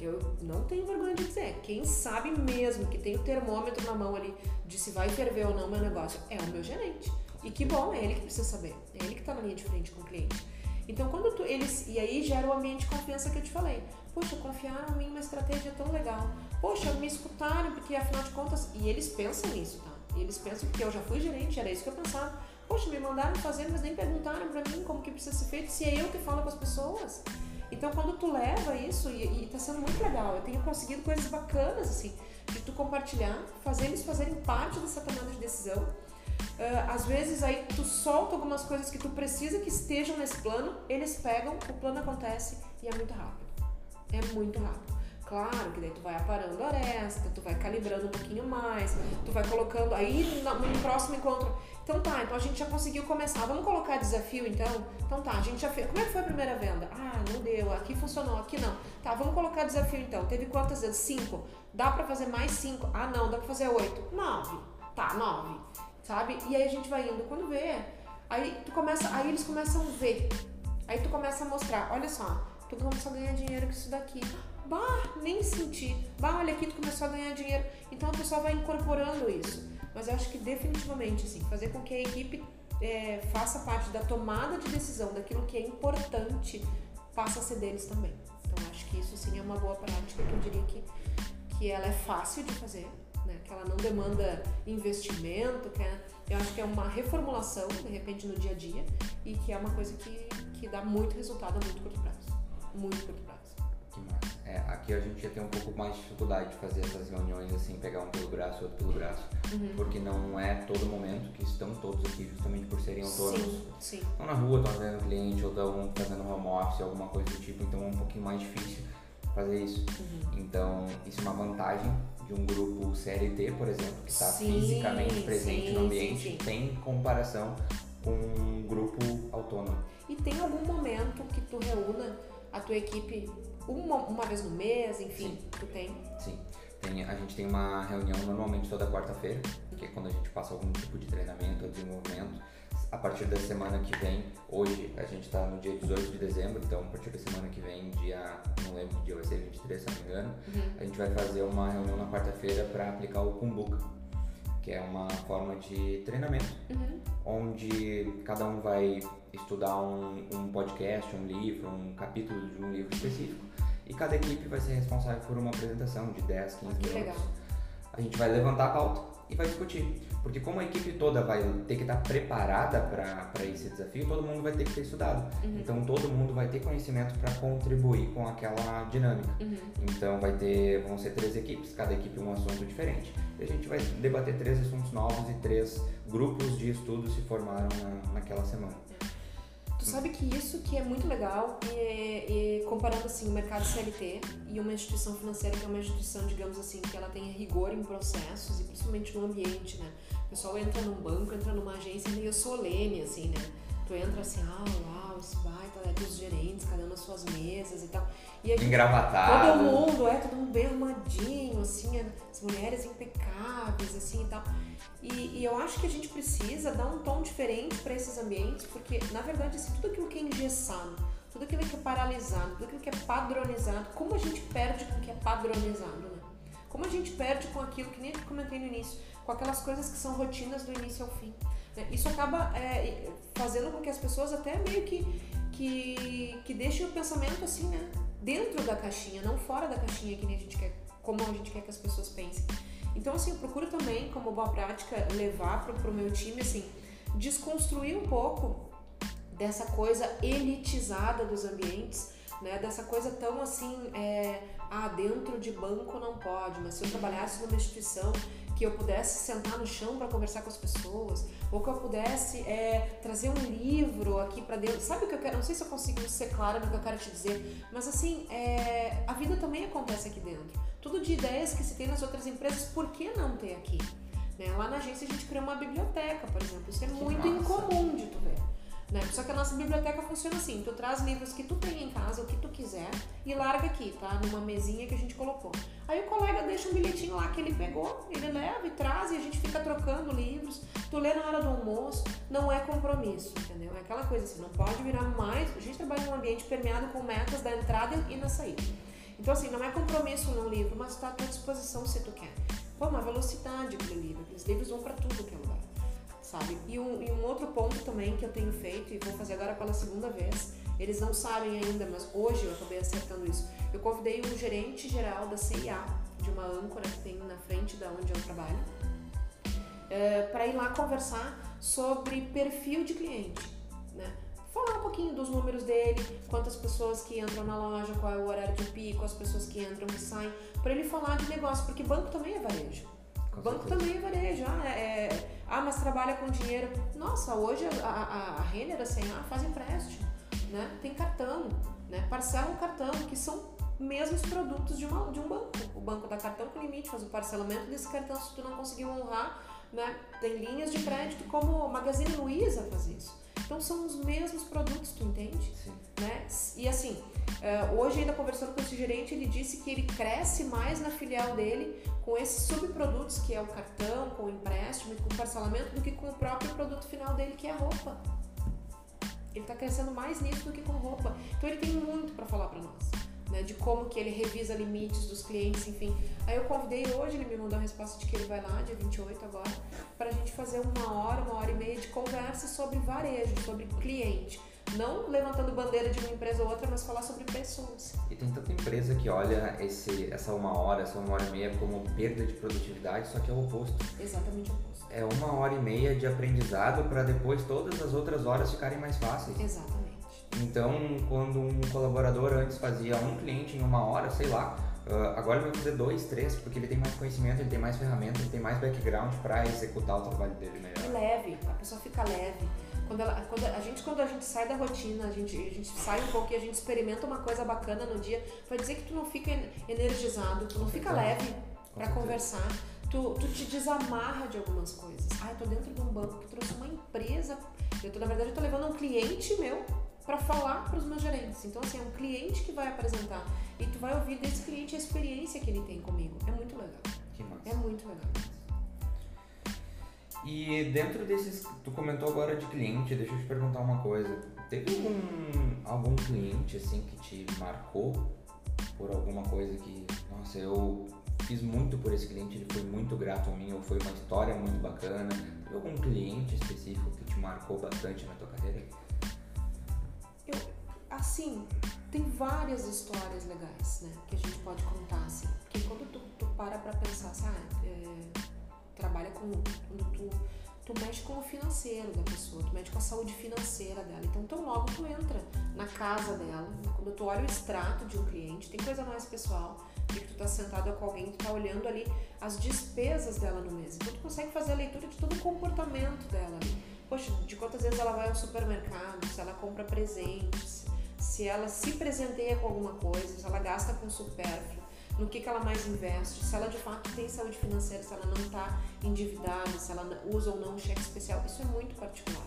Eu não tenho vergonha de dizer. Quem sabe mesmo que tem o termômetro na mão ali de se vai ferver ou não meu negócio é o meu gerente. E que bom, é ele que precisa saber. É ele que tá na linha de frente com o cliente. Então, quando tu, eles. E aí gera o ambiente de confiança que eu te falei. Poxa, confiaram em mim uma estratégia tão legal. Poxa, me escutaram, porque afinal de contas. E eles pensam nisso, tá? E eles pensam porque eu já fui gerente, era isso que eu pensava. Poxa, me mandaram fazer, mas nem perguntaram pra mim como que precisa ser feito, se é eu que falo com as pessoas. Então, quando tu leva isso, e, e tá sendo muito legal, eu tenho conseguido coisas bacanas, assim, de tu compartilhar, fazer eles fazerem parte dessa tomada de decisão. Ah, às vezes aí tu solta algumas coisas que tu precisa que estejam nesse plano, eles pegam, o plano acontece e é muito rápido. É muito rápido. Claro que daí tu vai aparando a aresta, tu vai calibrando um pouquinho mais, tu vai colocando aí na- no próximo encontro. Então tá, então a gente já conseguiu começar. Vamos colocar desafio então? Então tá, a gente já fez. Como é que foi a primeira venda? Ah, não deu, aqui funcionou, aqui não. Tá, vamos colocar desafio então. Teve quantas vezes? Cinco. Dá pra fazer mais cinco? Ah não, dá pra fazer oito. Nove. Tá, nove. Sabe? E aí a gente vai indo. Quando vê, aí tu começa, aí eles começam a ver. Aí tu começa a mostrar, olha só, tu começou a ganhar dinheiro com isso daqui. Bah, nem senti. Bah, olha aqui, tu começou a ganhar dinheiro. Então a pessoa vai incorporando isso. Mas eu acho que definitivamente, assim, fazer com que a equipe é, faça parte da tomada de decisão daquilo que é importante passa a ser deles também. Então acho que isso sim é uma boa prática que eu diria que, que ela é fácil de fazer, né? Que ela não demanda investimento, que é, eu acho que é uma reformulação, de repente, no dia a dia, e que é uma coisa que, que dá muito resultado a muito curto prazo. Muito curto prazo. Que massa. É, aqui a gente ia ter um pouco mais de dificuldade de fazer essas reuniões assim, pegar um pelo braço, outro pelo braço, Uhum. porque não é todo momento que estão todos aqui justamente por serem autônomos. Sim, sim. Estão na rua, estão atendendo cliente ou estão fazendo home office, alguma coisa do tipo, então é um pouquinho mais difícil fazer isso. Uhum. Então, isso é uma vantagem de um grupo CLT, por exemplo, que está Sim, fisicamente presente sim, no sim, ambiente, sim. tem comparação com um grupo autônomo. E tem algum momento que tu reúna a tua equipe uma, uma vez no mês, enfim, Sim. tu tem? Sim. Tem, a gente tem uma reunião normalmente toda quarta-feira, que é quando a gente passa algum tipo de treinamento ou desenvolvimento. A partir da semana que vem, hoje a gente está no dia 18 de dezembro, então a partir da semana que vem, dia, não lembro que dia vai ser, 23 se não me engano, a gente vai fazer uma reunião na quarta-feira para aplicar o Kumbuka, que é uma forma de treinamento Uhum. onde cada um vai estudar um, um podcast, um livro, um capítulo de um livro específico e cada equipe vai ser responsável por uma apresentação de 10, 15 Que minutos. legal. A gente vai levantar a pauta e vai discutir, porque como a equipe toda vai ter que estar preparada para esse desafio, todo mundo vai ter que ter estudado. Uhum. Então todo mundo vai ter conhecimento para contribuir com aquela dinâmica. Uhum. Então vai ter, vão ser três equipes, cada equipe um assunto diferente. E a gente vai debater três assuntos novos e três grupos de estudo se formaram na, naquela semana. Tu sabe que isso que é muito legal e, e comparando assim o mercado CLT e uma instituição financeira que é uma instituição, digamos assim, que ela tem rigor em processos e principalmente no ambiente, né? O pessoal entra num banco, entra numa agência meio solene, assim, né? Tu entra assim, ah, uau, esse baita é dos gerentes, cada um nas suas mesas e tal. E a gente Engravatado. Todo mundo, é, todo mundo bem arrumadinho, assim, as mulheres impecáveis, assim e tal. E, e eu acho que a gente precisa dar um tom diferente para esses ambientes, porque, na verdade, assim, tudo aquilo que é engessado, tudo aquilo que é paralisado, tudo aquilo que é padronizado, como a gente perde com o que é padronizado, né? Como a gente perde com aquilo que nem eu comentei no início, com aquelas coisas que são rotinas do início ao fim. Isso acaba é, fazendo com que as pessoas até meio que, que, que deixem o pensamento assim, né? Dentro da caixinha, não fora da caixinha que nem a gente quer, como a gente quer que as pessoas pensem. Então, assim, eu procuro também, como boa prática, levar pro, pro meu time, assim, desconstruir um pouco dessa coisa elitizada dos ambientes, né? Dessa coisa tão assim, é, ah, dentro de banco não pode, mas se eu trabalhasse numa instituição que eu pudesse sentar no chão para conversar com as pessoas, ou que eu pudesse é, trazer um livro aqui para dentro. Sabe o que eu quero? Não sei se eu consigo ser clara no que eu quero te dizer, mas assim, é, a vida também acontece aqui dentro. Tudo de ideias que se tem nas outras empresas, por que não ter aqui? Né? Lá na agência a gente criou uma biblioteca, por exemplo. Isso é muito massa. incomum de tu ver. Né? Só que a nossa biblioteca funciona assim: tu traz livros que tu tem em casa, o que tu quiser, e larga aqui, tá? Numa mesinha que a gente colocou. Aí o colega deixa um bilhetinho lá que ele pegou, ele leva e traz, e a gente fica trocando livros. Tu lê na hora do almoço, não é compromisso, entendeu? É aquela coisa assim: não pode virar mais. A gente trabalha num ambiente permeado com metas da entrada e na saída. Então, assim, não é compromisso no livro, mas está à tua disposição se tu quer. Pô, uma velocidade aquele livro. Aqueles livros vão para tudo que é lugar, sabe? E um, e um outro ponto também que eu tenho feito e vou fazer agora pela segunda vez, eles não sabem ainda, mas hoje eu acabei acertando isso. Eu convidei o gerente geral da CIA, de uma âncora que tem na frente da onde eu trabalho, para ir lá conversar sobre perfil de cliente, né? Falar um pouquinho dos números dele, quantas pessoas que entram na loja, qual é o horário de pico, as pessoas que entram e saem, para ele falar de negócio, porque banco também é varejo. Com banco certeza. também é varejo. Ah, é- ah, mas trabalha com dinheiro. Nossa, hoje a, a, a Renner, a CNA faz empréstimo, né? Tem cartão, né? Parcela um cartão, que são mesmos produtos de, uma, de um banco. O banco dá cartão com limite, faz o parcelamento desse cartão se tu não conseguir honrar, né? Tem linhas de crédito como Magazine Luiza faz isso. Então são os mesmos produtos, tu entende? Sim. né? E assim, eh, hoje ainda conversando com esse gerente, ele disse que ele cresce mais na filial dele com esses subprodutos, que é o cartão, com o empréstimo e com o parcelamento, do que com o próprio produto final dele, que é a roupa. Ele está crescendo mais nisso do que com roupa. Então ele tem muito para falar para nós. Né, de como que ele revisa limites dos clientes, enfim. Aí eu convidei hoje, ele me mandou a resposta de que ele vai lá, dia 28 agora, para a gente fazer uma hora, uma hora e meia de conversa sobre varejo, sobre cliente. Não levantando bandeira de uma empresa ou outra, mas falar sobre pessoas. E tem tanta empresa que olha esse, essa uma hora, essa uma hora e meia como perda de produtividade, só que é o oposto. Exatamente o oposto. É uma hora e meia de aprendizado para depois todas as outras horas ficarem mais fáceis. Exatamente. Então, quando um colaborador antes fazia um cliente em uma hora, sei lá, ah, agora ele vai fazer dois, três, porque ele tem mais conhecimento, ele tem mais ferramentas, ele tem mais background para executar o trabalho dele É melhor. leve, a pessoa fica leve. Quando, ela, quando a gente quando a gente sai da rotina, a gente, a gente sai um pouco e a gente experimenta uma coisa bacana no dia, vai dizer que tu não fica en- energizado, tu não fica certeza. leve certeza. conversar. Tu, tu te desamarra de algumas coisas. Ah, eu tô dentro de um banco que trouxe uma empresa. Eu tô, na verdade, eu tô levando um cliente meu para falar para os meus gerentes. Então, assim, é um cliente que vai apresentar e tu vai ouvir desse cliente a experiência que ele tem comigo. É muito legal. Que massa. É muito legal. E dentro desses, tu comentou agora de cliente, deixa eu te perguntar uma coisa. Teve algum, algum cliente assim que te marcou por alguma coisa que, nossa, eu fiz muito por esse cliente, ele foi muito grato a mim, ou foi uma história muito bacana. Teve algum cliente específico que te marcou bastante na tua carreira? Assim, tem várias histórias legais, né, que a gente pode contar, assim. Porque quando tu, tu para pra pensar, assim, ah, é, trabalha com, tu, tu mexe com o financeiro da pessoa, tu mexe com a saúde financeira dela. Então, tão logo tu entra na casa dela, quando tu olha o extrato de um cliente, tem coisa mais pessoal, de que tu tá sentado com alguém, tu tá olhando ali as despesas dela no mês. Então, tu consegue fazer a leitura de todo o comportamento dela ali. Poxa, de quantas vezes ela vai ao supermercado, se ela compra presentes, se ela se presenteia com alguma coisa, se ela gasta com supérfluo, no que, que ela mais investe, se ela de fato tem saúde financeira, se ela não está endividada, se ela usa ou não um cheque especial, isso é muito particular.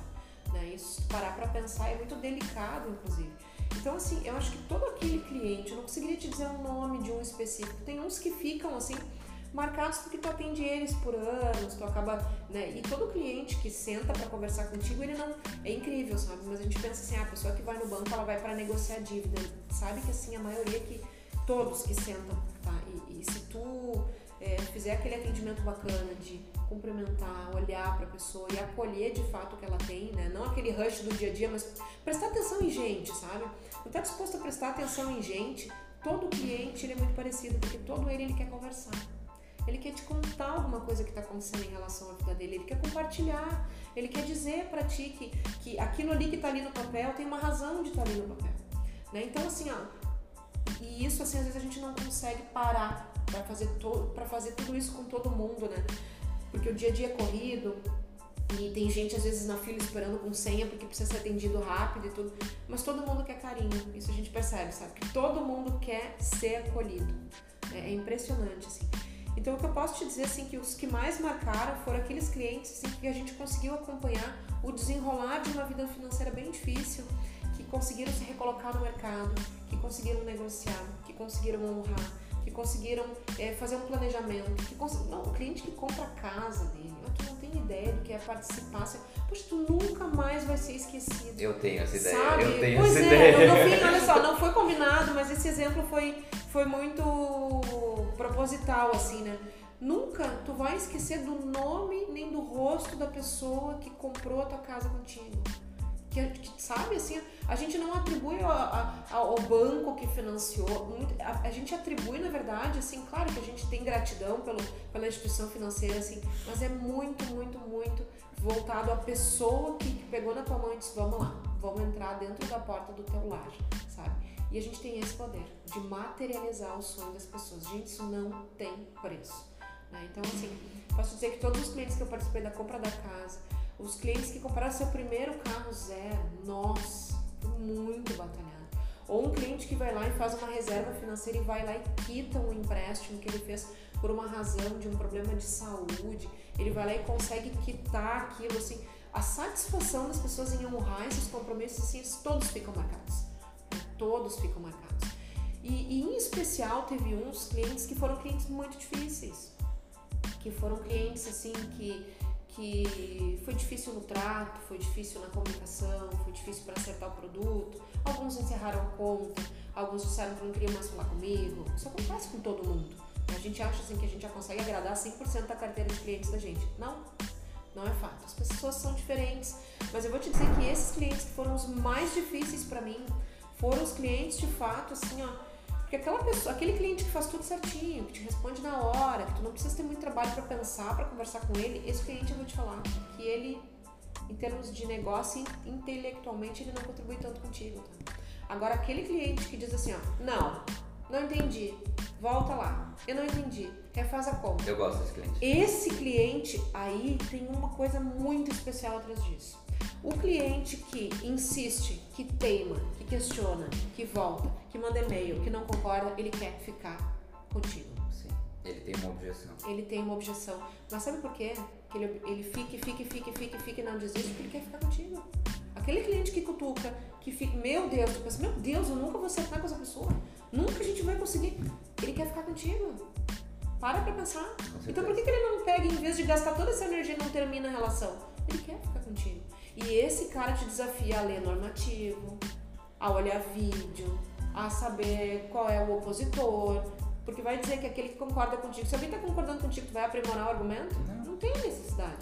Né? Isso, parar para pensar, é muito delicado, inclusive. Então, assim, eu acho que todo aquele cliente, eu não conseguiria te dizer o um nome de um específico, tem uns que ficam, assim, marcados porque tu atende eles por anos, tu acaba, né? E todo cliente que senta para conversar contigo, ele não é incrível, sabe? Mas a gente pensa assim, ah, a pessoa que vai no banco, ela vai para negociar dívida. Sabe que assim, a maioria que todos que sentam, tá? E, e se tu é, fizer aquele atendimento bacana de cumprimentar, olhar para a pessoa e acolher de fato o que ela tem, né? Não aquele rush do dia a dia, mas prestar atenção em gente, sabe? Não tá disposto a prestar atenção em gente, todo cliente ele é muito parecido, porque todo ele ele quer conversar. Ele quer te contar alguma coisa que está acontecendo em relação à vida dele, ele quer compartilhar, ele quer dizer para ti que, que aquilo ali que está ali no papel tem uma razão de estar tá ali no papel. Né? Então, assim, ó, e isso, assim, às vezes a gente não consegue parar para fazer, fazer tudo isso com todo mundo, né? Porque o dia a dia é corrido e tem gente, às vezes, na fila esperando com senha porque precisa ser atendido rápido e tudo. Mas todo mundo quer carinho, isso a gente percebe, sabe? Que todo mundo quer ser acolhido. É, é impressionante, assim. Então, o que eu posso te dizer, assim, que os que mais marcaram foram aqueles clientes, assim, que a gente conseguiu acompanhar o desenrolar de uma vida financeira bem difícil, que conseguiram se recolocar no mercado, que conseguiram negociar, que conseguiram honrar, que conseguiram é, fazer um planejamento, que não, o cliente que compra a casa dele, tu não tem ideia do que é participar, você, poxa, tu nunca mais vai ser esquecido. Eu tenho essa ideia, sabe? eu tenho pois essa é, ideia. No fim, olha só, não foi combinado, mas esse exemplo foi, foi muito proposital, assim, né? Nunca tu vai esquecer do nome nem do rosto da pessoa que comprou a tua casa contigo que, que, sabe assim, a gente não atribui a, a, ao banco que financiou, a, a, gente atribui na verdade, assim, claro que a gente tem gratidão pelo, pela instituição financeira, assim, mas é muito, muito, muito voltado à pessoa que, que pegou na tua mão e disse, vamos lá, vamos entrar dentro da porta do teu lar, sabe? E a gente tem esse poder de materializar o sonho das pessoas. Gente, isso não tem preço. Né? Então, assim, posso dizer que todos os clientes que eu participei da compra da casa, os clientes que compraram seu primeiro carro zero, nossa, muito batalhado. Ou um cliente que vai lá e faz uma reserva financeira e vai lá e quita um empréstimo que ele fez por uma razão de um problema de saúde, ele vai lá e consegue quitar aquilo, assim, a satisfação das pessoas em honrar esses compromissos, assim, todos ficam marcados. Todos ficam marcados. E, e em especial teve uns clientes que foram clientes muito difíceis, que foram clientes assim que que foi difícil no trato, foi difícil na comunicação, foi difícil para acertar o produto. Alguns encerraram a conta, alguns disseram que não queriam mais falar comigo. Isso acontece com todo mundo. A gente acha assim que a gente já consegue agradar 100% da carteira de clientes da gente. Não, não é fato. As pessoas são diferentes, mas eu vou te dizer que esses clientes que foram os mais difíceis para mim foram os clientes de fato assim, ó, porque aquela pessoa, aquele cliente que faz tudo certinho, que te responde na hora, que tu não precisa ter muito trabalho para pensar, para conversar com ele, esse cliente eu vou te falar que ele, em termos de negócio, intelectualmente, ele não contribui tanto contigo, tá? Agora, aquele cliente que diz assim, ó, não, não entendi, volta lá, eu não entendi, refaz a conta. Eu gosto desse cliente. Esse cliente aí tem uma coisa muito especial atrás disso. O cliente que insiste, que teima, que questiona, que volta, que manda e-mail, que não concorda, ele quer ficar contigo. Sim. Ele tem uma objeção. Ele tem uma objeção. Mas sabe por quê? Que ele, ele fica, fica, fica, fica, fica e não desiste porque ele quer ficar contigo. Aquele cliente que cutuca, que fica, meu Deus, tu pensa, meu Deus, eu nunca vou acertar com essa pessoa. Nunca a gente vai conseguir. Ele quer ficar contigo. Para pra pensar. Então por que, que ele não pega, em vez de gastar toda essa energia e não termina a relação? Ele quer ficar contigo. E esse cara te desafia a ler normativo, a olhar vídeo, a saber qual é o opositor. Porque vai dizer que aquele que concorda contigo, se alguém tá concordando contigo, tu vai aprimorar o argumento? Não. Não tem necessidade.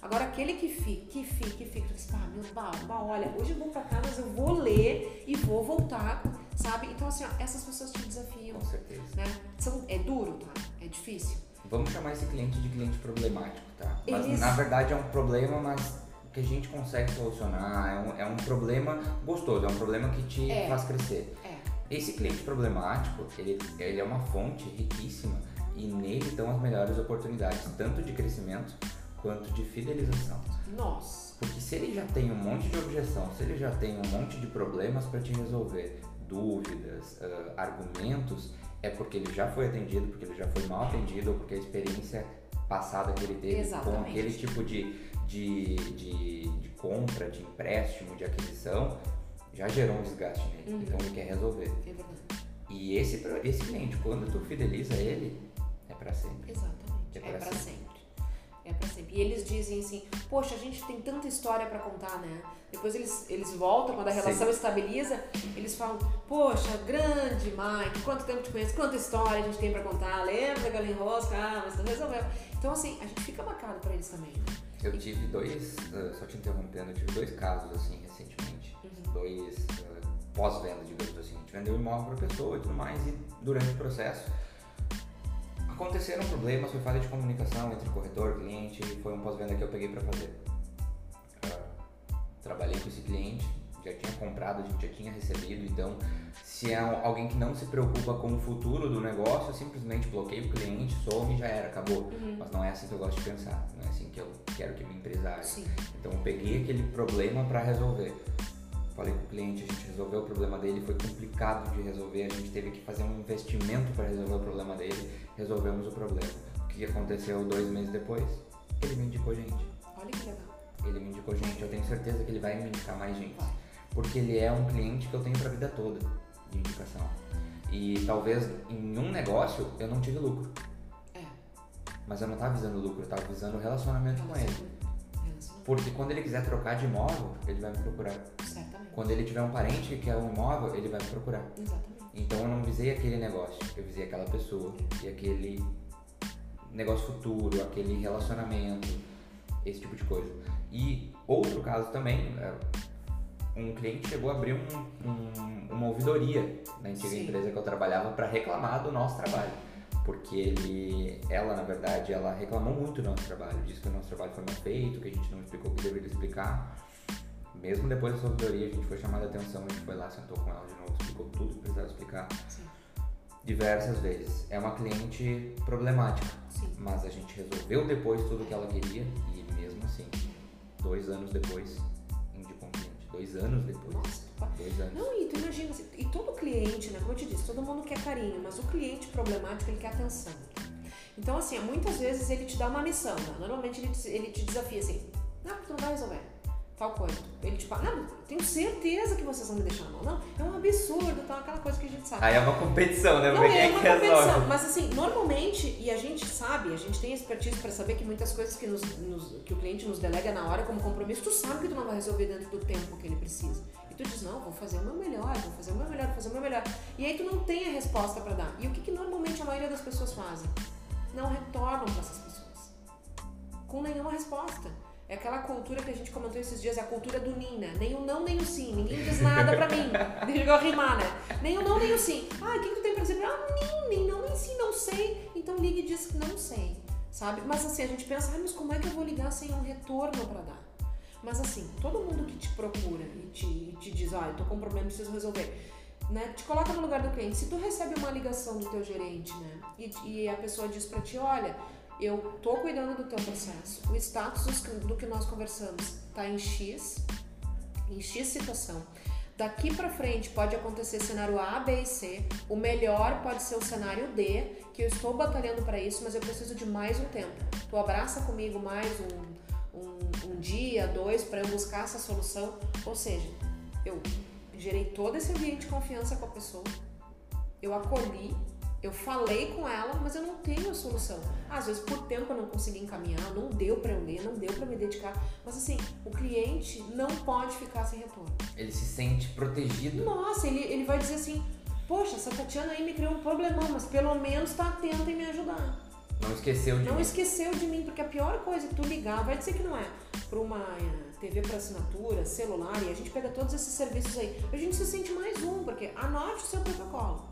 Agora, aquele que fica, que fica, que fica, tu diz, pá, meu bah, bah, olha, hoje eu vou pra cá, mas eu vou ler e vou voltar, sabe? Então, assim, ó, essas pessoas te desafiam, Com certeza. né? São, é duro, tá? É difícil. Vamos chamar esse cliente de cliente problemático, tá? Mas Eles- na verdade é um problema, mas que a gente consegue solucionar. É um, é um problema gostoso, é um problema que te É. faz crescer. É. Esse cliente problemático, ele, ele é uma fonte riquíssima e nele estão as melhores oportunidades, tanto de crescimento quanto de fidelização. Nossa. Porque se ele já tem um monte de objeção, se ele já tem um monte de problemas para te resolver, dúvidas, ah, argumentos, é porque ele já foi atendido, porque ele já foi mal atendido, ou porque a experiência passada que ele teve com Exatamente. aquele tipo de, de, de, de compra, de empréstimo, de aquisição, já gerou um desgaste nele. Uhum. Então ele quer resolver. É verdade. E esse, esse cliente, quando tu fideliza ele, é para sempre. Exatamente. É É pra pra sempre. sempre. É pra sempre. E eles dizem assim, poxa, a gente tem tanta história pra contar, né? Depois eles, eles voltam, quando a relação estabiliza, eles falam, poxa, grande Mike, quanto tempo te conheço, quanta história a gente tem pra contar, lembra da galinha rosca? Ah, mas não resolveu. Então, assim, a gente fica marcado pra eles também, né? Eu tive dois, ah, só te interrompendo, eu tive dois casos assim recentemente. Uhum. Dois ah, pós-venda, digamos assim. A gente vendeu imóvel para pessoa e tudo mais, e durante o processo aconteceram problemas, foi falha de comunicação entre corretor, cliente, e foi um pós-venda que eu peguei para fazer. Ah, trabalhei com esse cliente, já tinha comprado, a gente já tinha recebido, então se é alguém que não se preocupa com o futuro do negócio, eu simplesmente bloqueio o cliente, some e já era, acabou. Mas não é assim que eu gosto de pensar, não é assim que eu quero que minha empresa haja. Sim. Então eu peguei aquele problema para resolver. Falei com o cliente, a gente resolveu o problema dele, foi complicado de resolver, a gente teve que fazer um investimento para resolver o problema dele, resolvemos o problema. O que aconteceu dois meses depois? Ele me indicou gente. Olha que legal. Ele me indicou gente, eu tenho certeza que ele vai me indicar mais gente. Vai. Porque ele é um cliente que eu tenho pra vida toda de indicação. E talvez em um negócio eu não tive lucro. É. Mas eu não tava visando lucro, eu tava visando o relacionamento com ele. Relacionamento. Porque quando ele quiser trocar de imóvel, ele vai me procurar. Certamente. Quando ele tiver um parente que quer um imóvel, ele vai me procurar. Exatamente. Então eu não visei aquele negócio, eu visei aquela pessoa e aquele negócio futuro, aquele relacionamento, esse tipo de coisa. E outro caso também, é, um cliente chegou a abrir um- um- uma ouvidoria na antiga Sim. empresa que eu trabalhava para reclamar do nosso trabalho. Porque ele, ela na verdade, ela reclamou muito do nosso trabalho, disse que o nosso trabalho foi mal feito, que a gente não explicou o que deveria explicar. Mesmo depois dessa ouvidoria, a gente foi chamada a atenção, a gente foi lá, sentou com ela de novo, explicou tudo que precisava explicar Sim. diversas vezes. É uma cliente problemática, Sim. mas a gente resolveu depois tudo o que ela queria e mesmo assim, dois anos depois. Dois anos depois. Nossa. Dois anos. Não, e tu imagina, assim, e todo cliente, né? Como eu te disse, todo mundo quer carinho, mas o cliente problemático, ele quer atenção. Então, assim, muitas vezes ele te dá uma missão, né? Normalmente ele te, ele te desafia assim, não, tu não vai resolver tal coisa. Ele fala, não, tenho certeza que vocês vão me deixar na mão. Não, é um absurdo, tal, aquela coisa que a gente sabe. Aí é uma competição, né? Não, Pra quem é é uma que competição, resolve. mas assim, normalmente, e a gente sabe, a gente tem expertise para saber que muitas coisas que, nos, nos- que o cliente nos delega na hora como compromisso, tu sabe que tu não vai resolver dentro do tempo que ele precisa. E tu diz, não, vou fazer o meu melhor, vou fazer o meu melhor, vou fazer o meu melhor. E aí tu não tem a resposta para dar. E o que, que normalmente a maioria das pessoas fazem? Não retornam para essas pessoas. Com nenhuma resposta. É aquela cultura que a gente comentou esses dias, é a cultura do NIN, né? Nem o não, nem o sim. Ninguém diz nada pra mim. Deixa eu rimar, né? Nem o não, nem o sim. Ah, o que, que tu tem pra dizer? Ah, nem, nem não, nem sim, não sei. Então liga e diz que não sei, sabe? Mas assim, a gente pensa, ah, mas como é que eu vou ligar sem um retorno pra dar? Mas assim, todo mundo que te procura e te, e te diz, ah, eu tô com um problema, preciso resolver. Né? Te coloca no lugar do cliente. Se tu recebe uma ligação do teu gerente, né? E, e a pessoa diz pra ti, olha, eu tô cuidando do teu processo. O status do que nós conversamos tá em X, em X situação. Daqui pra frente pode acontecer cenário A, B e C. O melhor pode ser o cenário D, que eu estou batalhando para isso, mas eu preciso de mais um tempo. Tu abraça comigo mais um, um, um dia, dois, para eu buscar essa solução. Ou seja, eu gerei todo esse ambiente de confiança com a pessoa, eu acolhi, eu falei com ela, mas eu não tenho a solução. Às vezes, por tempo eu não consegui encaminhar, não deu para eu ler, não deu para me dedicar. Mas assim, o cliente não pode ficar sem retorno. Ele se sente protegido. Nossa, ele, ele vai dizer assim: Poxa, essa Tatiana aí me criou um problemão, mas pelo menos tá atenta em me ajudar. Não esqueceu de Não mim. esqueceu de mim, porque a pior coisa que tu ligar, vai dizer que não é, para uma eh, TV por assinatura, celular, e a gente pega todos esses serviços aí. A gente se sente mais um, porque anote o seu protocolo.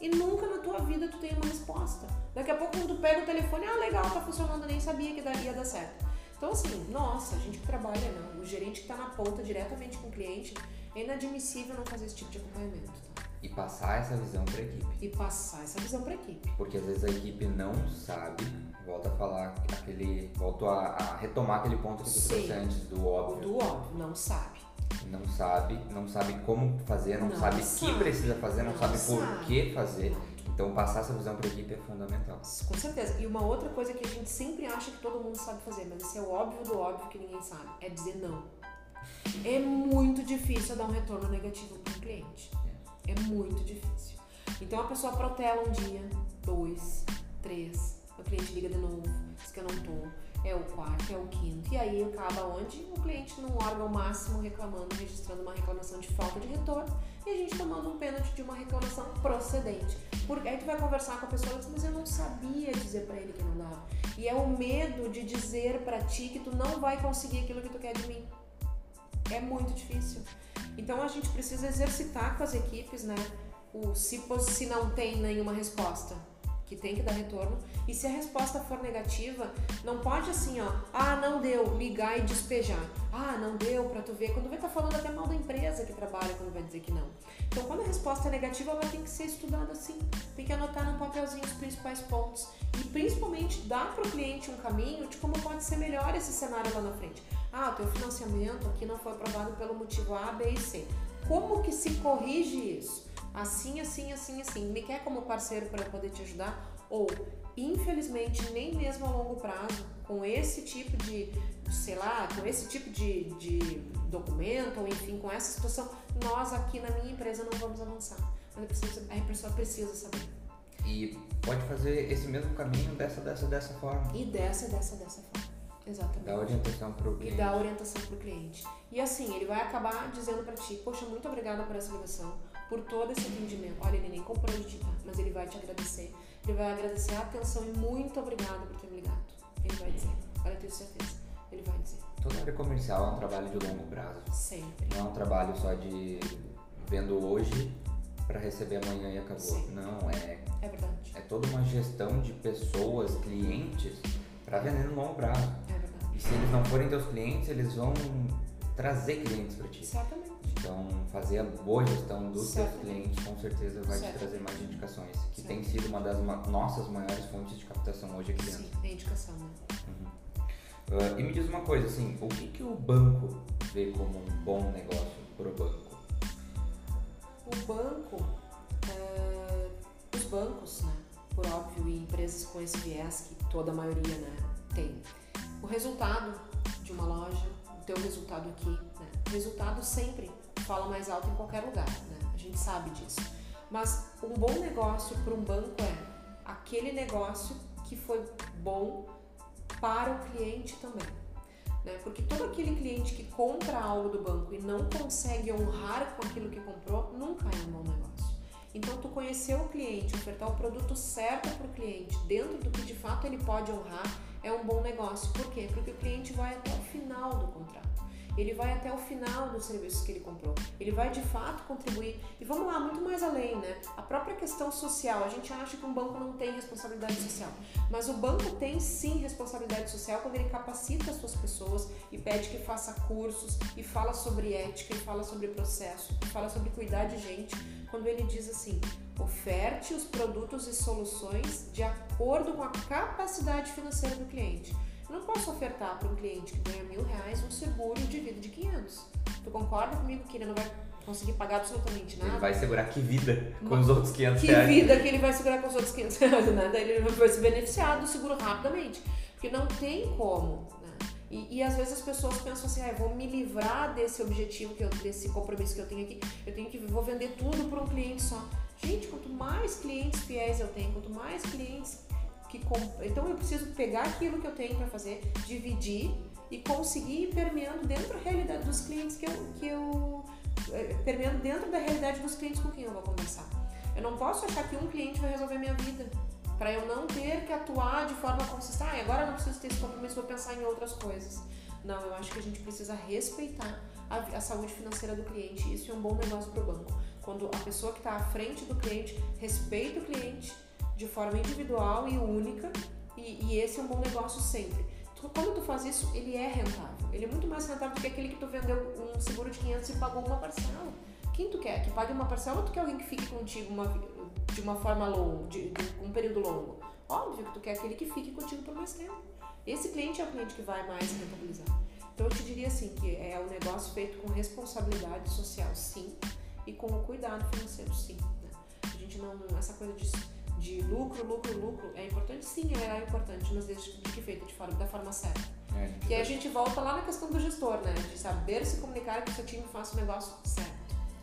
E nunca na tua vida tu tem uma resposta. Daqui a pouco quando tu pega o telefone, ah, legal, tá funcionando, nem sabia que daria dar certo. Então assim, nossa, a gente que trabalha, né? o gerente que tá na ponta diretamente com o cliente, é inadmissível não fazer esse tipo de acompanhamento. Tá? E passar essa visão pra equipe. E passar essa visão pra equipe. Porque às vezes a equipe não sabe, volta a falar aquele. Volto a, a retomar aquele ponto que tu trouxe antes do óbvio. do óbvio, não sabe. Não sabe, não sabe como fazer, não, Não sabe o que precisa fazer, não, Não sabe por sabe. que fazer. Então passar essa visão pra equipe é fundamental. Com certeza. E uma outra coisa que a gente sempre acha que todo mundo sabe fazer, mas esse é o óbvio do óbvio que ninguém sabe, é dizer não. É muito difícil dar um retorno negativo para o cliente. É muito difícil. Então a pessoa protela um dia, dois, três, o cliente liga de novo, diz que eu não tô, é o quarto, é o quinto. E aí acaba onde o cliente num órgão máximo reclamando, registrando uma reclamação de falta de retorno e a gente tomando um pênalti de uma reclamação procedente. Porque aí tu vai conversar com a pessoa e diz, mas eu não sabia dizer pra ele que não dava. E é o medo de dizer pra ti que tu não vai conseguir aquilo que tu quer de mim. É muito difícil. Então a gente precisa exercitar com as equipes, né? O se, se não tem nenhuma resposta, que tem que dar retorno. E se a resposta for negativa, não pode assim, ó, ah, não deu, ligar e despejar. Ah, não deu pra tu ver. Quando vai estar falando até mal da empresa que trabalha quando vai dizer que não. Então, quando a resposta é negativa, ela tem que ser estudada assim. Tem que anotar num papelzinho os principais pontos. E principalmente dar para o cliente um caminho de como pode ser melhor esse cenário lá na frente. Ah, o teu financiamento aqui não foi aprovado pelo motivo A, B e C. Como que se corrige isso? Assim, assim, assim, assim. Me quer como parceiro para eu poder te ajudar? Ou, infelizmente, nem mesmo a longo prazo, com esse tipo de, sei lá, com esse tipo de, de documento, ou enfim, com essa situação, nós aqui na minha empresa não vamos avançar. Mas eu preciso- a pessoa precisa saber. E pode fazer esse mesmo caminho dessa, dessa, dessa forma. E dessa, dessa, dessa forma. Exatamente. Dá orientação pro e cliente. dar orientação pro cliente. E assim, ele vai acabar dizendo pra ti, poxa, muito obrigada por essa ligação, por todo esse atendimento. Olha, ele nem comprou de ti, tá? Mas ele vai te agradecer. Ele vai agradecer a atenção e muito obrigado por ter me ligado. Ele vai dizer. Olha, eu tenho certeza. Ele vai dizer. Toda área comercial é um trabalho de longo prazo. Sempre. Não é um trabalho só de vendo hoje para receber amanhã e acabou. Não, é, É verdade. é toda uma gestão de pessoas, clientes, para vender no longo prazo. É verdade. E se eles não forem teus clientes, eles vão trazer clientes para ti. Certamente. Então, fazer a boa gestão dos Certo. clientes com certeza vai Certo. te trazer mais indicações, que Certo. tem sido uma das ma- nossas maiores fontes de captação hoje aqui dentro. Sim, é indicação, né? Ah, e me diz uma coisa, assim, o que, que o banco vê como um bom negócio pro banco? O banco, é, os bancos, né, por óbvio, e empresas com esse viés que toda a maioria né, tem, o resultado de uma loja, o teu resultado aqui, né, o resultado sempre fala mais alto em qualquer lugar, né, a gente sabe disso. Mas um bom negócio para um banco é aquele negócio que foi bom para o cliente também. Né? Porque todo aquele cliente que compra algo do banco e não consegue honrar com aquilo que comprou, nunca é um bom negócio. Então, tu conhecer o cliente, ofertar o produto certo para o cliente, dentro do que de fato ele pode honrar, é um bom negócio. Por quê? Porque o cliente vai até o final do contrato. Ele vai até o final dos serviços que ele comprou. Ele vai de fato contribuir. E vamos lá, muito mais além, né? A própria questão social. A gente acha que um banco não tem responsabilidade social. Mas o banco tem sim responsabilidade social quando ele capacita as suas pessoas e pede que faça cursos e fala sobre ética, e fala sobre processo, e fala sobre cuidar de gente. Quando ele diz assim: oferte os produtos e soluções de acordo com a capacidade financeira do cliente. Eu não posso ofertar para um cliente que ganha mil reais um seguro de vida de 500. Tu concorda comigo que ele não vai conseguir pagar absolutamente nada? Ele vai segurar que vida com Mas os outros 500 Que reais. vida que ele vai segurar com os outros 500 reais? Daí ele vai se beneficiar do seguro rapidamente. Porque não tem como, né? E, e às vezes as pessoas pensam assim, ah, vou me livrar desse objetivo, que eu, desse compromisso que eu tenho aqui, eu tenho que vou vender tudo para um cliente só. Gente, quanto mais clientes fiéis eu tenho, quanto mais clientes que então eu preciso pegar aquilo que eu tenho para fazer, dividir e conseguir ir permeando dentro da realidade dos clientes que eu, que eu eh, permeando dentro da realidade dos clientes com quem eu vou conversar. Eu não posso achar que um cliente vai resolver minha vida para eu não ter que atuar de forma consistente. Ah, agora eu não preciso ter esse compromisso, vou pensar em outras coisas. Não, eu acho que a gente precisa respeitar a, a saúde financeira do cliente. Isso é um bom negócio para o banco. Quando a pessoa que está à frente do cliente respeita o cliente de forma individual e única, e, e esse é um bom negócio sempre. Quando tu faz isso, ele é rentável. Ele é muito mais rentável do que aquele que tu vendeu um seguro de 500 e pagou uma parcela. Quem tu quer? Que pague uma parcela ou tu quer alguém que fique contigo uma, de uma forma longa, de, de, um período longo. Óbvio que tu quer aquele que fique contigo por mais tempo. Esse cliente é o cliente que vai mais rentabilizar. Então eu te diria assim que é um negócio feito com responsabilidade social, sim, e com o cuidado financeiro, sim. Né? A gente não essa coisa de, de lucro, lucro, lucro é importante, sim, é importante, mas desde de que feito de forma da forma certa. É, que aí a gente volta lá na questão do gestor, né? De saber se comunicar que o seu time faça o negócio certo.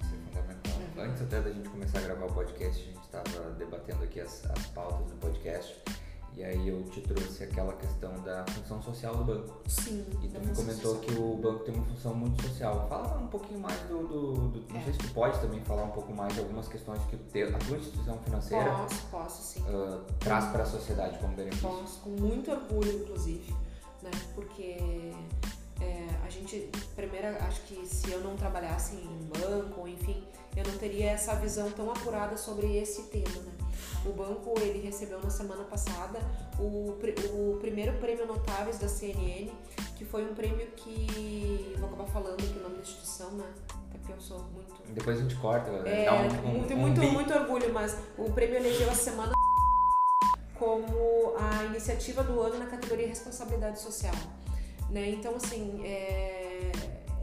Isso é fundamental. Uhum. Antes até da gente começar a gravar o podcast, a gente estava debatendo aqui as, as pautas do podcast. E aí eu te trouxe aquela questão da função social do banco. Sim. E tu me comentou social. que o banco tem uma função muito social. Fala um pouquinho mais do. do, do não é. sei se tu pode também falar um pouco mais de algumas questões que a tua instituição financeira posso, posso, sim. Uh, traz para a sociedade como benefício. Posso, com muito orgulho, inclusive, né? Porque é, a gente, primeiro, acho que se eu não trabalhasse em banco, enfim, eu não teria essa visão tão apurada sobre esse tema, né? O banco, ele recebeu na semana passada o, o primeiro prêmio Notáveis da CNN, que foi um prêmio que, vou acabar falando aqui o nome da instituição, né? Até porque eu sou muito... Depois a gente corta, é, dá um, um, muito, um muito, muito orgulho, mas o prêmio elegeu a semana como a iniciativa do ano na categoria Responsabilidade Social. Né? Então, assim, é...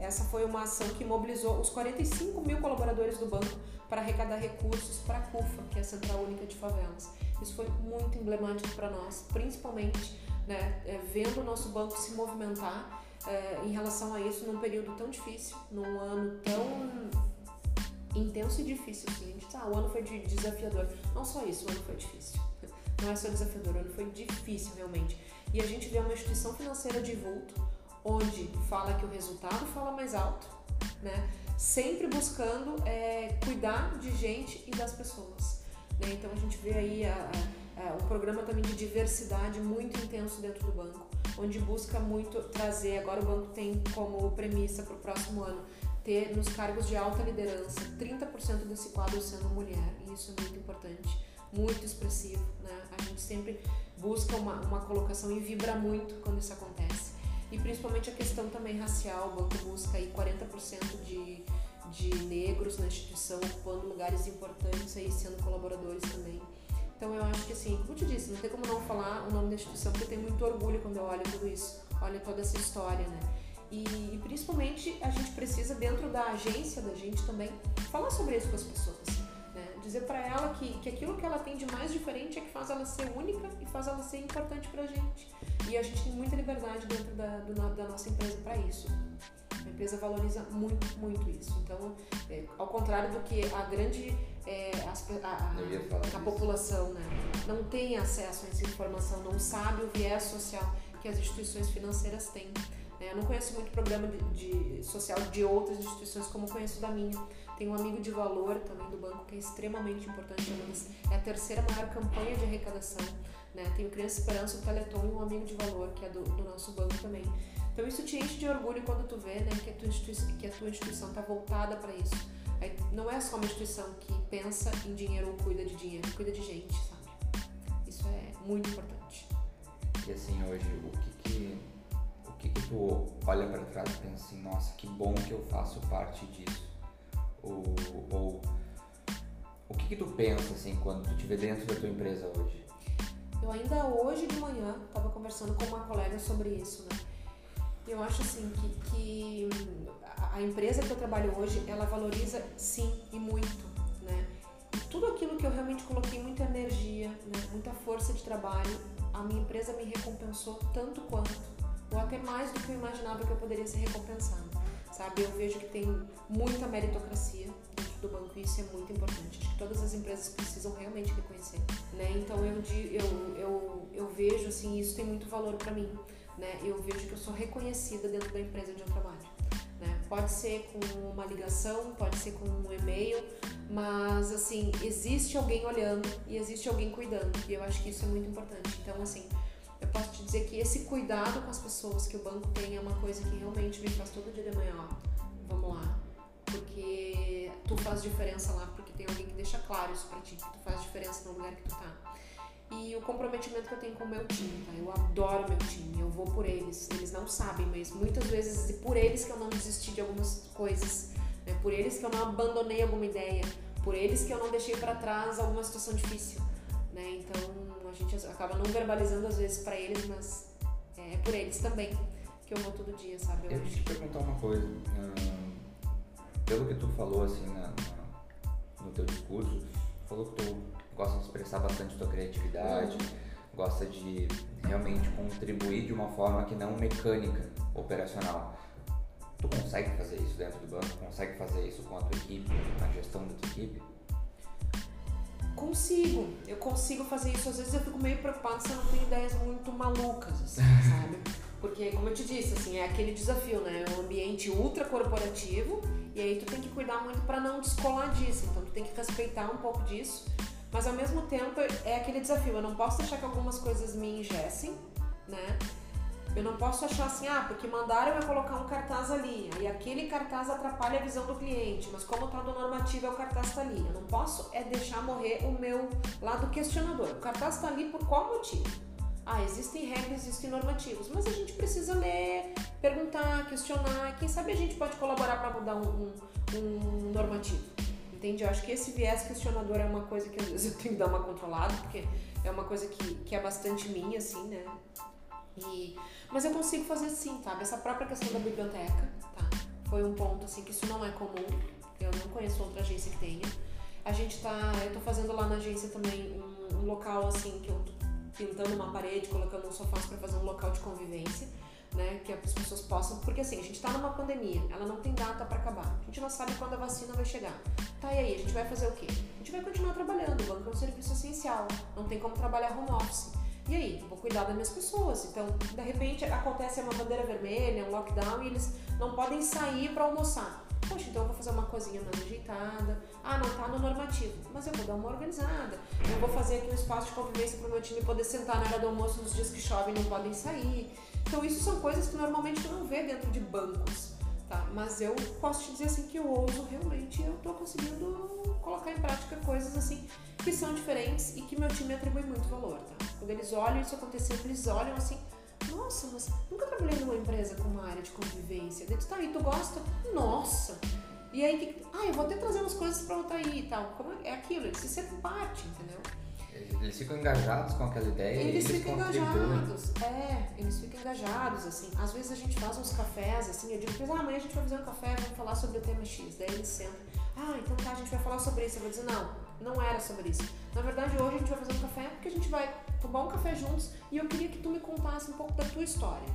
essa foi uma ação que mobilizou os 45 mil colaboradores do banco para arrecadar recursos para a CUFA, que é a Central Única de Favelas. Isso foi muito emblemático para nós, principalmente né, é, vendo o nosso banco se movimentar é, em relação a isso num período tão difícil, num ano tão intenso e difícil. Assim. A gente, ah, o ano foi desafiador. Não só isso, o ano foi difícil. Não é só desafiador, o ano foi difícil realmente. E a gente vê uma instituição financeira de vulto, onde fala que o resultado fala mais alto, né? sempre buscando é, cuidar de gente e das pessoas. Né? Então a gente vê aí a, a, a, um programa também de diversidade muito intenso dentro do banco, onde busca muito trazer. Agora o banco tem como premissa para o próximo ano ter nos cargos de alta liderança 30% desse quadro sendo mulher, e isso é muito importante, muito expressivo. Né? A gente sempre busca uma, uma colocação e vibra muito quando isso acontece. E principalmente a questão também racial, o banco busca aí 40% de, de negros na instituição, ocupando lugares importantes aí, sendo colaboradores também. Então eu acho que assim, como te disse, não tem como não falar o nome da instituição, porque eu tenho muito orgulho quando eu olho tudo isso, olho toda essa história, né? E, e principalmente a gente precisa, dentro da agência da gente também, falar sobre isso com as pessoas dizer para ela que, que aquilo que ela tem de mais diferente é que faz ela ser única e faz ela ser importante pra gente. E a gente tem muita liberdade dentro da, do, da nossa empresa para isso. A empresa valoriza muito, muito isso. Então, é, ao contrário do que a grande é, a, a, a, a população né, não tem acesso a essa informação, não sabe o viés social que as instituições financeiras têm. É, eu não conheço muito programa de, de, social de outras instituições como conheço da minha. Tem um amigo de valor também do banco que é extremamente importante, é a terceira maior campanha de arrecadação. Né? Tem o Criança Esperança, o Teleton e um amigo de valor, que é do, do nosso banco também. Então isso te enche de orgulho quando tu vê né, que, a tua instituição, que a tua instituição está voltada para isso. Aí, não é só uma instituição que pensa em dinheiro ou cuida de dinheiro, cuida de gente, sabe? Isso é muito importante. E assim, hoje, o que que, o que, que tu olha para trás e pensa assim, nossa, que bom que eu faço parte disso? Ou, ou o que, que tu pensa assim quando tu vê dentro da tua empresa hoje? Eu ainda hoje de manhã estava conversando com uma colega sobre isso, né? Eu acho assim que, que a empresa que eu trabalho hoje, ela valoriza sim e muito, né? E tudo aquilo que eu realmente coloquei muita energia, né? muita força de trabalho, a minha empresa me recompensou tanto quanto ou até mais do que eu imaginava que eu poderia ser recompensado, sabe? Eu vejo que tem muita meritocracia dentro do banco e isso é muito importante. Acho que todas as empresas precisam realmente reconhecer, né? Então eu, eu, eu, eu vejo assim, isso tem muito valor para mim, né? Eu vejo que eu sou reconhecida dentro da empresa onde eu trabalho. Né? Pode ser com uma ligação, pode ser com um e-mail, mas assim, existe alguém olhando e existe alguém cuidando, e eu acho que isso é muito importante. Então, assim, eu posso te dizer que esse cuidado com as pessoas que o banco tem é uma coisa que realmente me faz todo dia de manhã, ó, vamos lá, porque tu faz diferença lá, porque tem alguém que deixa claro isso pra ti, que tu faz diferença no lugar que tu tá e o comprometimento que eu tenho com o meu time, tá? Eu adoro meu time, eu vou por eles. Eles não sabem, mas muitas vezes é por eles que eu não desisti de algumas coisas, né? Por eles que eu não abandonei alguma ideia, por eles que eu não deixei para trás alguma situação difícil, né? Então gente acaba não verbalizando às vezes para eles, mas é por eles também que eu vou todo dia, sabe? Eu, eu te perguntar uma coisa. Hum, pelo que tu falou assim na, na, no teu discurso, falou que tu gosta de expressar bastante tua criatividade, gosta de realmente contribuir de uma forma que não mecânica, operacional. Tu consegue fazer isso dentro do banco? Consegue fazer isso com a tua equipe, na gestão da tua equipe? Consigo, eu consigo fazer isso. Às vezes eu fico meio preocupada se eu não tenho ideias muito malucas, assim, sabe? Porque, como eu te disse, assim, é aquele desafio, né? É um ambiente ultra corporativo e aí tu tem que cuidar muito para não descolar disso. Então tu tem que respeitar um pouco disso mas ao mesmo tempo é aquele desafio. Eu não posso deixar que algumas coisas me ingessem, né? Eu não posso achar assim, ah, porque mandaram eu colocar um cartaz ali, aí aquele cartaz atrapalha a visão do cliente, mas como tá no normativo, é o cartaz tá ali. Eu não posso é deixar morrer o meu lado questionador. O cartaz tá ali por qual motivo? Ah, existem regras, existem normativos, mas a gente precisa ler, perguntar, questionar. Quem sabe a gente pode colaborar para mudar um, um, um normativo entende? Eu acho que esse viés questionador é uma coisa que às vezes eu tenho que dar uma controlada, porque é uma coisa que, que é bastante minha, assim, né? E, mas eu consigo fazer sim, sabe? Essa própria questão da biblioteca, tá? Foi um ponto, assim, que isso não é comum. Eu não conheço outra agência que tenha. A gente tá... Eu tô fazendo lá na agência também um, um local, assim, que eu tô pintando uma parede, colocando um sofá para fazer um local de convivência né? Que as pessoas possam. Porque assim, a gente está numa pandemia, ela não tem data para acabar. A gente não sabe quando a vacina vai chegar. Tá, e aí? A gente vai fazer o quê? A gente vai continuar trabalhando. O banco é um serviço essencial. Não tem como trabalhar home office. E aí? Vou cuidar das minhas pessoas. Então, de repente, acontece uma bandeira vermelha, um lockdown e eles não podem sair para almoçar. Poxa, então eu vou fazer uma coisinha mais ajeitada. Ah, não tá no normativo, mas eu vou dar uma organizada. Eu vou fazer aqui um espaço de convivência para o meu time poder sentar na hora do almoço nos dias que chovem e não podem sair. Então isso são coisas que normalmente tu não vê dentro de bancos, tá? Mas eu posso te dizer assim que eu ouso realmente, eu tô conseguindo colocar em prática coisas assim que são diferentes e que meu time atribui muito valor, tá? Quando eles olham isso acontecendo, eles olham assim, nossa, mas nunca trabalhei numa empresa com uma área de convivência. Daí tu tá aí, tu gosta? Nossa! E aí, que, ah, eu vou até trazer umas coisas pra botar aí e tal. Como é aquilo? Eles se sentem parte, entendeu? Eles ficam engajados com aquela ideia eles, eles ficam engajados. É, eles ficam engajados, assim. Às vezes a gente faz uns cafés, assim, eu digo pra eles, ah, amanhã a gente vai fazer um café, vamos falar sobre o tema X. Daí eles sentam, ah, então tá, a gente vai falar sobre isso. Eu vou dizer, não, não era sobre isso. Na verdade, hoje a gente vai fazer um café porque a gente vai tomar um café juntos e eu queria que tu me contasse um pouco da tua história.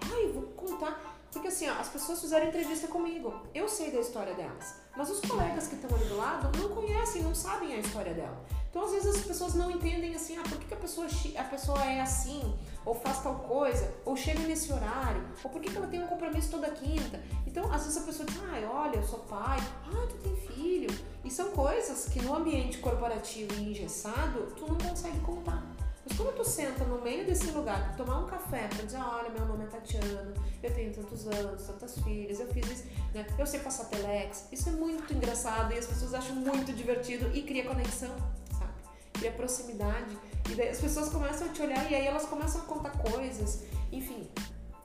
Ai, vou contar. Porque assim, ó, as pessoas fizeram entrevista comigo. Eu sei da história delas. Mas os colegas que estão ali do lado não conhecem, não sabem a história dela. Então, às vezes, as pessoas não entendem assim, ah, por que, que a, pessoa, a pessoa é assim, ou faz tal coisa, ou chega nesse horário, ou por que, que ela tem um compromisso toda quinta. Então, às vezes a pessoa diz, ah, olha, eu sou pai, ah, tu tem filho. E são coisas que no ambiente corporativo e engessado, tu não consegue contar. Mas quando tu senta no meio desse lugar tomar um café, para dizer, olha, meu nome é Tatiana, eu tenho tantos anos, tantas filhas, eu fiz isso, né? Eu sei passar telex. Isso é muito engraçado e as pessoas acham muito divertido e cria conexão cria proximidade. E daí as pessoas começam a te olhar e aí elas começam a contar coisas. Enfim,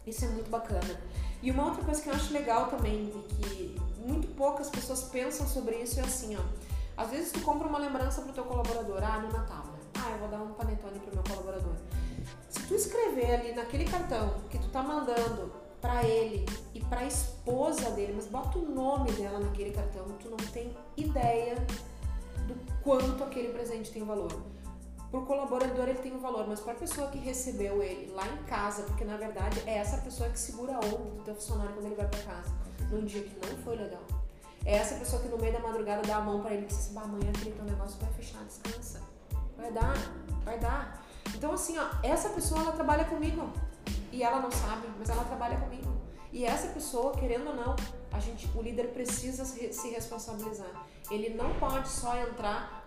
isso é muito bacana. E uma outra coisa que eu acho legal também e que muito poucas pessoas pensam sobre isso é assim, ó. Às vezes tu compra uma lembrança pro teu colaborador, ah, no Natal, né? Ah, eu vou dar um panetone pro meu colaborador. Se tu escrever ali naquele cartão que tu tá mandando para ele e para a esposa dele, mas bota o nome dela naquele cartão, tu não tem ideia quanto aquele presente tem valor. Pro colaborador ele tem um valor, mas para a pessoa que recebeu ele lá em casa, porque na verdade é essa pessoa que segura a onda do teu funcionário quando ele vai para casa, num dia que não foi legal. É essa pessoa que no meio da madrugada dá a mão para ele e diz assim, amanhã aquele teu negócio vai fechar, descansa. Vai dar, vai dar. Então assim, ó, essa pessoa ela trabalha comigo e ela não sabe, mas ela trabalha comigo. E essa pessoa, querendo ou não, a gente, o líder precisa se responsabilizar. Ele não pode só entrar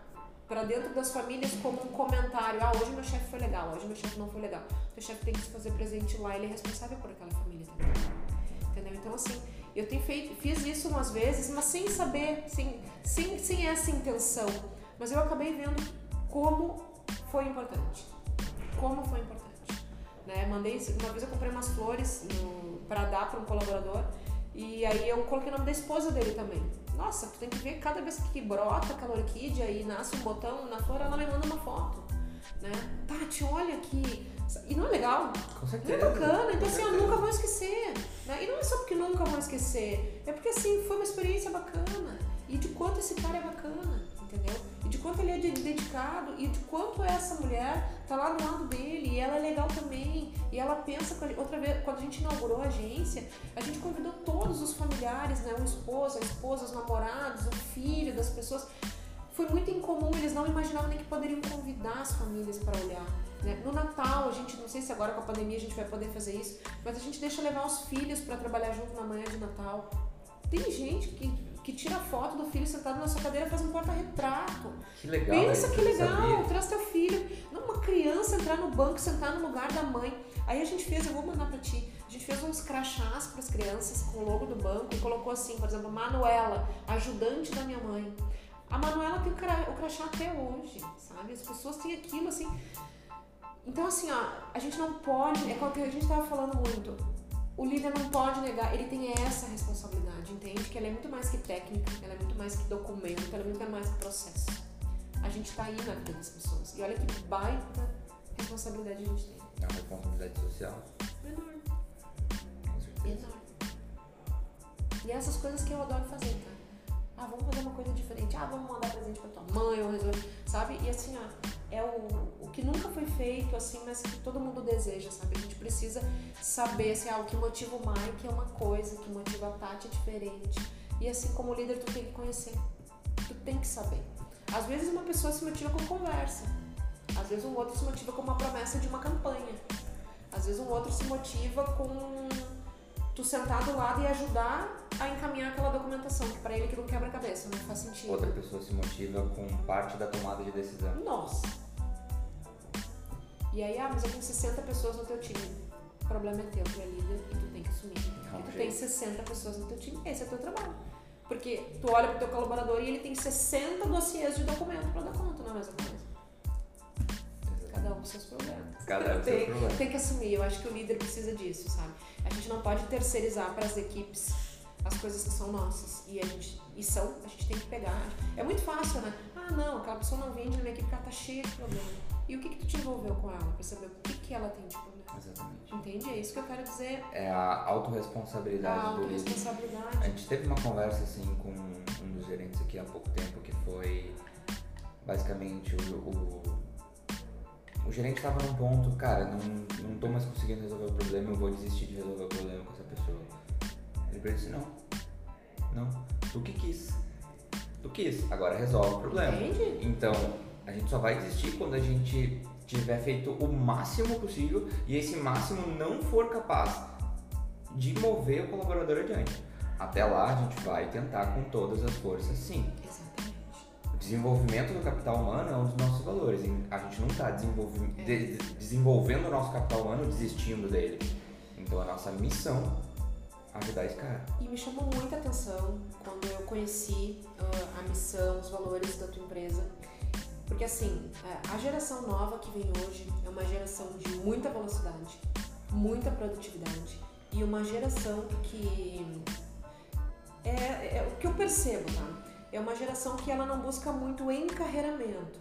para dentro das famílias como um comentário. Ah, hoje meu chefe foi legal, hoje meu chefe não foi legal. Teu chefe tem que se fazer presente lá, ele é responsável por aquela família também. Entendeu? Então, assim, eu tenho feito, fiz isso umas vezes, mas sem saber, sem, sem, sem essa intenção. Mas eu acabei vendo como foi importante. Como foi importante. Né? Mandei, uma vez eu comprei umas flores para dar para um colaborador e aí eu coloquei o nome da esposa dele também. Nossa, tu tem que ver cada vez que brota aquela orquídea e nasce um botão na flor, ela me manda uma foto. Né? Tati, olha aqui. E não é legal? Com certeza. Não é bacana. Então, assim, eu nunca vou esquecer. Né? E não é só porque nunca vou esquecer. É porque, assim, foi uma experiência bacana. E de quanto esse cara é bacana, entendeu? De quanto ele é dedicado e de quanto essa mulher tá lá do lado dele e ela é legal também. E ela pensa, outra vez, quando a gente inaugurou a agência, a gente convidou todos os familiares, né? O esposo, a esposa, os namorados, o filho das pessoas. Foi muito incomum, eles não imaginavam nem que poderiam convidar as famílias para olhar. Né? No Natal, a gente, não sei se agora com a pandemia a gente vai poder fazer isso, mas a gente deixa levar os filhos para trabalhar junto na manhã de Natal. Tem gente que que tira foto do filho sentado na sua cadeira faz um porta-retrato. Que legal. Pensa que legal, traz teu filho. Não uma criança entrar no banco, sentar no lugar da mãe. Aí a gente fez, eu vou mandar pra ti, a gente fez uns crachás para as crianças com o logo do banco e colocou assim, por exemplo, Manuela, ajudante da minha mãe. A Manuela tem o crachá até hoje, sabe? As pessoas têm aquilo assim. Então, assim, ó, a gente não pode, é o que a gente tava falando muito o líder não pode negar, ele tem essa responsabilidade, entende? Que ela é muito mais que técnica, ela é muito mais que documento, ela é muito mais que processo. A gente está aí na vida das pessoas. E olha que baita responsabilidade a gente tem. É uma responsabilidade social. Enorme. Com certeza. Enorme. E essas coisas que eu adoro fazer, tá? Ah, vamos fazer uma coisa diferente. Ah, vamos mandar presente pra tua mãe, ou resolver, sabe? E assim, ó, é o, o que nunca foi feito, assim, mas que todo mundo deseja, sabe? A gente precisa saber, assim, ah, o que motiva o Mike é uma coisa, o que motiva a Tati é diferente. E assim, como líder, tu tem que conhecer. Tu tem que saber. Às vezes uma pessoa se motiva com conversa. Às vezes um outro se motiva com uma promessa de uma campanha. Às vezes um outro se motiva com tu sentar do lado e ajudar a encaminhar aquela documentação, que para ele que não quebra a cabeça, não faz sentido. Outra pessoa se motiva com parte da tomada de decisão. Nossa. E aí, ah, mas eu tenho 60 pessoas no teu time. O problema é teu, tu é líder e tu tem que assumir. Não, e tu tem 60 pessoas no teu time, esse é teu trabalho. Porque tu olha pro teu colaborador e ele tem 60 dossiês de documento para dar conta, não é a mesma coisa. Cada um com seus problemas. Cada um com seus problemas. Tem que assumir, eu acho que o líder precisa disso, sabe? A gente não pode terceirizar para as equipes as coisas que são nossas. E a gente e são, a gente tem que pegar. É muito fácil, né? Não, aquela pessoa não vende na minha equipe porque ela tá cheia de problema. E o que que tu te envolveu com ela para saber o que que ela tem de problema? Exatamente. Entende? É isso que eu quero dizer. É a autorresponsabilidade a autorresponsabilidade. A gente teve uma conversa assim com um dos gerentes aqui há pouco tempo que foi basicamente o, o o gerente estava num ponto, cara, não, não tô mais conseguindo resolver o problema, eu vou desistir de resolver o problema com essa pessoa. Ele disse, não, não, tu que quis, tu quis, agora resolve o problema. Entendi. Então, a gente só vai desistir quando a gente tiver feito o máximo possível e esse máximo não for capaz de mover o colaborador adiante. Até lá a gente vai tentar com todas as forças, sim. Exatamente. O desenvolvimento do capital humano é um dos nossos valores. A gente não está desenvolve... é. de desenvolvendo o nosso capital humano desistindo dele. Então a nossa missão ajudar esse cara. E me chamou muita atenção quando eu conheci uh, a missão, os valores da tua empresa porque assim, é, a geração nova que vem hoje é uma geração de muita velocidade, muita produtividade e uma geração que é, é, o que eu percebo, tá? É uma geração que ela não busca muito encarreiramento.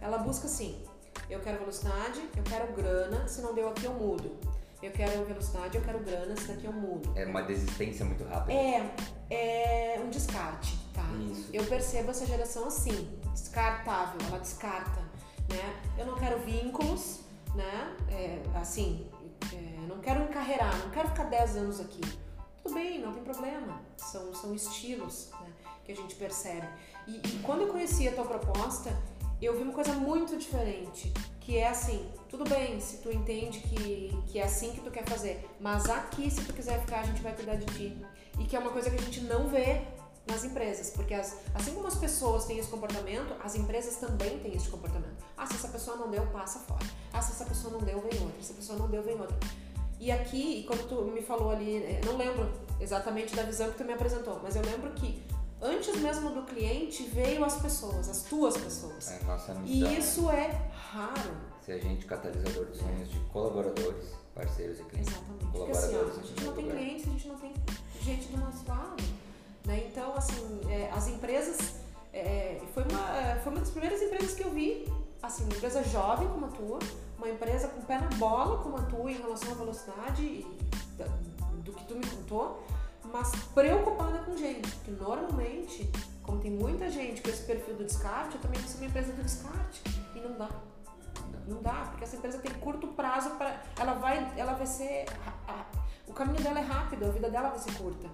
Ela busca assim, eu quero velocidade, eu quero grana, se não deu aqui eu mudo. Eu quero velocidade, eu quero grana, se daqui eu mudo. É uma desistência muito rápida. É, é um descarte, tá? Isso. Eu percebo essa geração assim, descartável, ela descarta. né? Eu não quero vínculos, né? É, assim, é, não quero encarreirar, não quero ficar 10 anos aqui. Tudo bem, não tem problema. São, são estilos né, que a gente percebe. E, e quando eu conheci a tua proposta, eu vi uma coisa muito diferente, que é assim, tudo bem, se tu entende que, que é assim que tu quer fazer, mas aqui, se tu quiser ficar, a gente vai cuidar de ti. E que é uma coisa que a gente não vê nas empresas, porque as, assim como as pessoas têm esse comportamento, as empresas também têm esse comportamento. Ah, se essa pessoa não deu, passa fora. Ah, se essa pessoa não deu, vem outra. Se essa pessoa não deu, vem outra. E aqui, quando tu me falou ali, é, não lembro exatamente da visão que tu me apresentou, mas eu lembro que antes mesmo do cliente veio as pessoas, as tuas pessoas. É nossa. E isso é raro. Ser agente catalisador de sonhos de colaboradores, parceiros e clientes. Exatamente. Porque assim, ó, Colaboradores a gente não tem lugar. clientes, a gente não tem gente do nosso lado. Né? Então, assim, é, as empresas. é, foi, uma, é, foi uma das primeiras empresas que eu vi, assim, uma empresa jovem como a tua, uma empresa com pé na bola como a tua em relação à velocidade e da- do que tu me contou, mas preocupada com gente. Porque normalmente, como tem muita gente com esse perfil do descarte, eu também ser uma empresa do descarte. E não dá. Não dá, porque essa empresa tem curto prazo para. Ela vai, ela vai ser. o caminho dela é rápido, a vida dela vai ser curta.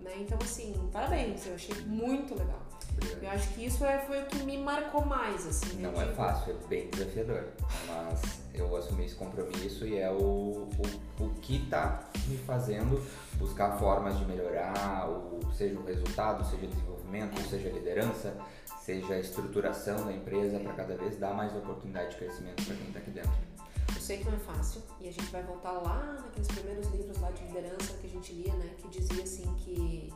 Né? Então, assim, parabéns, eu achei muito legal. Obrigado. Eu acho que isso é, foi o que me marcou mais, assim. Não é De- fácil, é bem desafiador. Mas eu assumi esse compromisso e é o, o, o que tá me fazendo buscar formas de melhorar, o, seja o resultado, seja o desenvolvimento, seja a liderança, seja a estruturação da empresa para cada vez dar mais oportunidade de crescimento para quem está aqui dentro. Eu sei que não é fácil, e a gente vai voltar lá naqueles primeiros livros lá de liderança que a gente lia, né? Que dizia assim que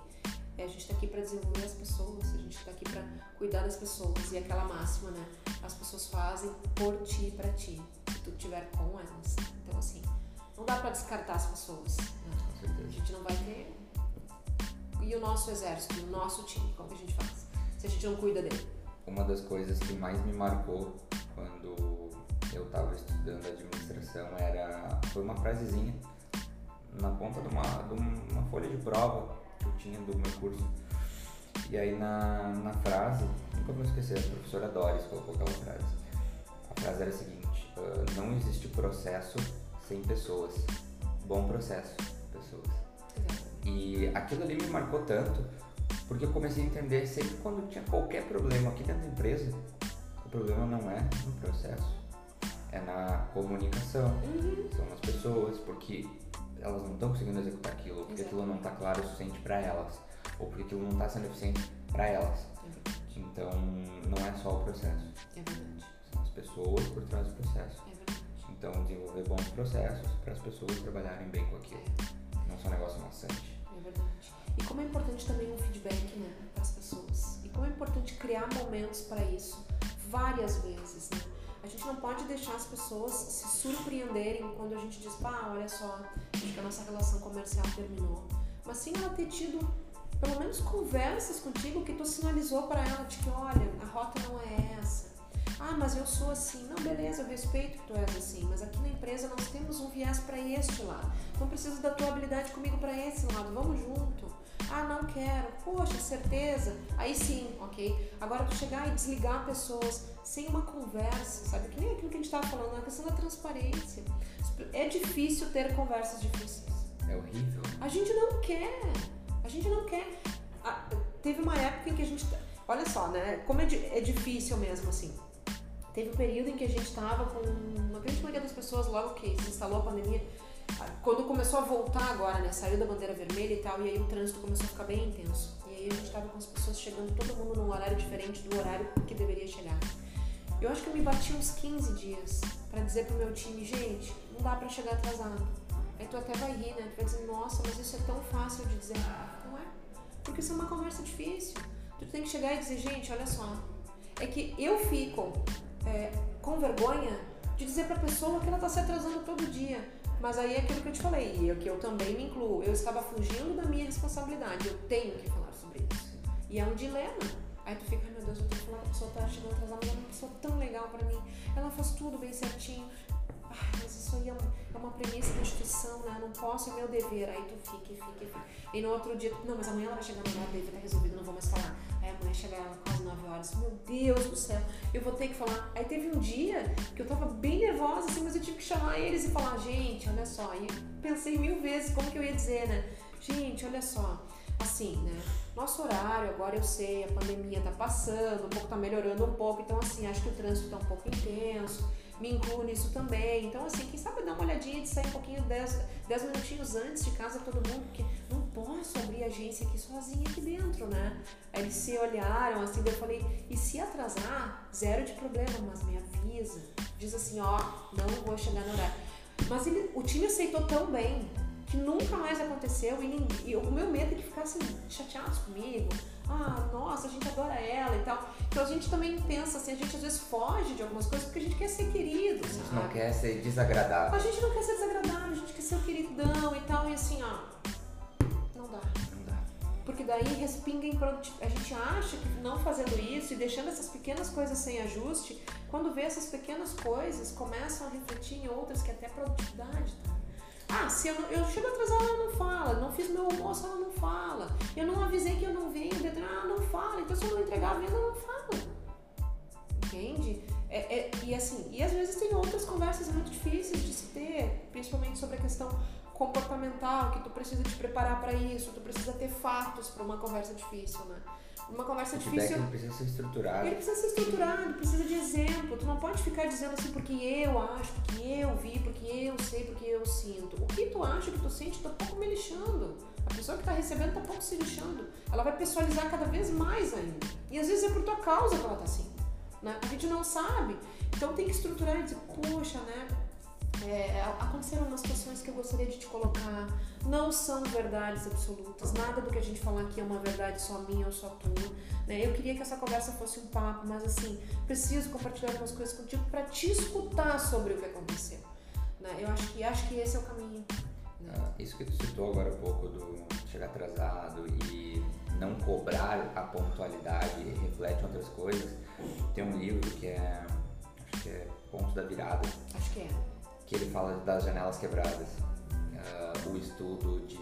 é, a gente está aqui para desenvolver as pessoas, a gente está aqui para cuidar das pessoas. E aquela máxima, né? As pessoas fazem por ti e para ti, se tu estiver com elas. Então, assim, não dá para descartar as pessoas. Né? Com A gente não vai ter. E o nosso exército, o nosso time, como que a gente faz? Se a gente não cuida dele. Uma das coisas que mais me marcou quando eu estava estudando administração era foi uma frasezinha na ponta de uma, de uma folha de prova que eu tinha do meu curso. E aí na, na frase, nunca vou esquecer, a professora Doris colocou aquela frase. A frase era a seguinte, "Ah, não existe processo sem pessoas. Bom processo, pessoas. E aquilo ali me marcou tanto, porque eu comecei a entender sempre quando tinha qualquer problema aqui dentro da empresa, o problema não é no processo, é na comunicação, Uhum. são nas pessoas, porque elas não estão conseguindo executar aquilo, porque aquilo não está claro o suficiente para elas, ou porque aquilo não está sendo eficiente para elas. É. Então, não é só o processo, É verdade. são as pessoas por trás do processo. É verdade. Então, desenvolver bons processos para as pessoas trabalharem bem com aquilo, não só um negócio maçante. E como é importante também um feedback, né, para as pessoas. E como é importante criar momentos para isso várias vezes, né? A gente não pode deixar as pessoas se surpreenderem quando a gente diz, pá, olha só, acho que a nossa relação comercial terminou. Mas sim ela ter tido pelo menos conversas contigo que tu sinalizou para ela de que, olha, a rota não é essa. Ah, mas eu sou assim. Não, beleza, eu respeito que tu és assim, mas aqui na empresa nós temos um viés para este lado. Não preciso da tua habilidade comigo para esse lado. Vamos junto. Ah, não quero. Poxa, certeza. Aí sim, ok? Agora tu chegar e desligar pessoas sem uma conversa, sabe? Que nem aquilo que a gente estava falando, a questão da transparência. É difícil ter conversas difíceis. É horrível. A gente não quer. A gente não quer. Ah, teve uma época em que a gente. Olha só, né? Como é, é difícil mesmo, assim. Teve um período em que a gente estava com uma grande maioria das pessoas, logo que se instalou a pandemia, quando começou a voltar agora, né? Saiu da bandeira vermelha e tal, e aí o trânsito começou a ficar bem intenso. E aí a gente estava com as pessoas chegando, todo mundo num horário diferente do horário que deveria chegar. Eu acho que eu me bati uns 15 dias pra dizer pro meu time, gente, não dá pra chegar atrasado. Aí tu até vai rir, né? Tu vai dizer, nossa, mas isso é tão fácil de dizer. Não é? Porque isso é uma conversa difícil. Tu tem que chegar e dizer, gente, olha só. É que eu fico é, com vergonha de dizer pra pessoa que ela tá se atrasando todo dia. Mas aí é aquilo que eu te falei, e é que eu também me incluo. Eu estava fugindo da minha responsabilidade. Eu tenho que falar sobre isso. E é um dilema. Aí tu fica, ai meu Deus, eu tenho que falar que a pessoa tá chegando atrasada, mas é uma pessoa tão legal pra mim. Ela faz tudo bem certinho. Ai, mas isso aí é uma, é uma premissa da instituição, né? Eu não posso, é meu dever. Aí tu fica, e fica, e fica. E no outro dia, não, mas amanhã ela vai chegar no daí vai estar resolvido, não vou mais falar. Aí quando ia chegar ela quase 9 horas, meu Deus do céu, eu vou ter que falar. Aí teve um dia que eu tava bem nervosa, assim, mas eu tive que chamar eles e falar, gente, olha só. E pensei mil vezes como que eu ia dizer, né? Gente, olha só, assim, né? Nosso horário, agora eu sei, a pandemia tá passando, um pouco tá melhorando um pouco, então assim, acho que o trânsito tá um pouco intenso me incluo nisso também. Então, assim, quem sabe dar uma olhadinha de sair um pouquinho, 10, minutinhos antes de casa todo mundo, porque não posso abrir agência aqui sozinha aqui dentro, né? Aí eles se olharam, assim, daí eu falei, e se atrasar, zero de problema, mas me avisa. Diz assim, ó, não vou chegar no horário. Mas ele, o time aceitou tão bem que nunca mais aconteceu e, e o meu medo é que ficassem chateados comigo ah, nossa, a gente adora ela e tal. Então a gente também pensa assim, a gente às vezes foge de algumas coisas porque a gente quer ser querido, A gente sabe? não quer ser desagradável. A gente não quer ser desagradável, a gente quer ser o queridão e tal, e assim, ó, não dá. Não dá. Porque daí respinga em produtividade. A gente acha que não fazendo isso e deixando essas pequenas coisas sem ajuste, quando vê essas pequenas coisas, começam a refletir em outras que até produtividade, tá? Ah, se eu, eu chego atrasada, ela não fala. Não fiz meu almoço, ela não fala. Eu não avisei que eu não venho, ela não fala. Então, se eu não entregar a venda, não fala. Entende? É, é, e assim, e às vezes tem outras conversas muito difíceis de se ter, principalmente sobre a questão comportamental, que tu precisa te preparar para isso, tu precisa ter fatos para uma conversa difícil, né? Uma conversa difícil. Ele precisa ser estruturado. Ele precisa ser estruturado, precisa de exemplo. Tu não pode ficar dizendo assim porque eu acho, porque eu vi, porque eu sei, porque eu sinto. O que tu acha, o que tu sente, tá pouco me lixando. A pessoa que está recebendo tá pouco se lixando. Ela vai pessoalizar cada vez mais ainda. E às vezes é por tua causa que ela tá assim. Né? A gente não sabe. Então tem que estruturar e dizer, poxa, né? É, aconteceram umas situações que eu gostaria de te colocar. Não são verdades absolutas. Nada do que a gente falar aqui é uma verdade só minha ou só tua. Né? Eu queria que essa conversa fosse um papo, mas assim, preciso compartilhar algumas coisas contigo para te escutar sobre o que aconteceu. Né? Eu acho que, acho que esse é o caminho. Né? Isso que tu citou agora há pouco do chegar atrasado e não cobrar a pontualidade reflete outras coisas. Tem um livro que é, acho que é Ponto da Virada. Acho que é que ele fala das janelas quebradas. Uh, o estudo de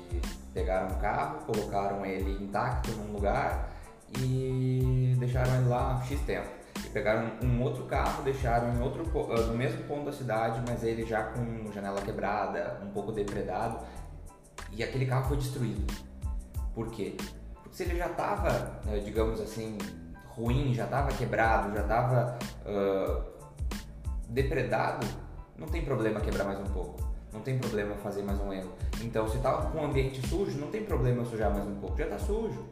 pegar um carro, colocaram ele intacto num lugar e deixaram ele lá X tempo. E pegaram um outro carro, deixaram em outro, uh, no mesmo ponto da cidade, mas ele já com janela quebrada, um pouco depredado, e aquele carro foi destruído. Por quê? Porque se ele já estava, uh, digamos assim, ruim, já estava quebrado, já estava uh, depredado, não tem problema quebrar mais um pouco. Não tem problema fazer mais um erro. Então, se tá com o ambiente sujo, não tem problema eu sujar mais um pouco. Já tá sujo.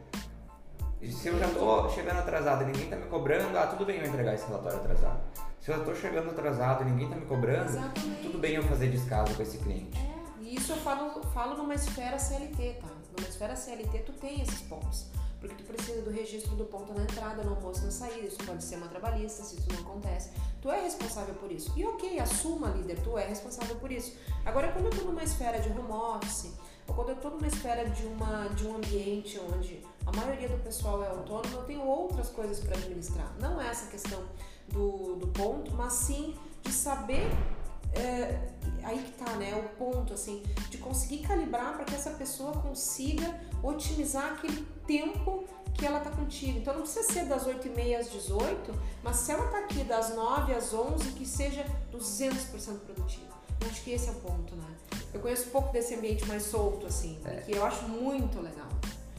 E se eu já tô chegando atrasado e ninguém tá me cobrando, ah, tudo bem eu entregar esse relatório atrasado. Se eu tô chegando atrasado e ninguém tá me cobrando, Exatamente. tudo bem eu fazer descaso com esse cliente. É, e isso eu falo, falo numa esfera CLT, tá? Numa esfera CLT tu tem esses pontos. Porque tu precisa do registro do ponto na entrada, no almoço, na saída. Isso pode ser uma trabalhista, se isso não acontece. Tu é responsável por isso. E ok, assuma, líder, tu é responsável por isso. Agora, quando eu tô numa esfera de home office, ou quando eu tô numa esfera de, uma, de um ambiente onde a maioria do pessoal é autônomo, eu tenho outras coisas para administrar. Não é essa questão do, do ponto, mas sim de saber é, aí que tá, né? O ponto, assim, de conseguir calibrar para que essa pessoa consiga otimizar aquele tempo que ela tá contigo. Então não precisa ser das 8h30 às 18 mas se ela tá aqui das 9 às 11 que seja 200% produtiva. Eu acho que esse é o ponto, né? Eu conheço um pouco desse ambiente mais solto, assim, é. que eu acho muito legal.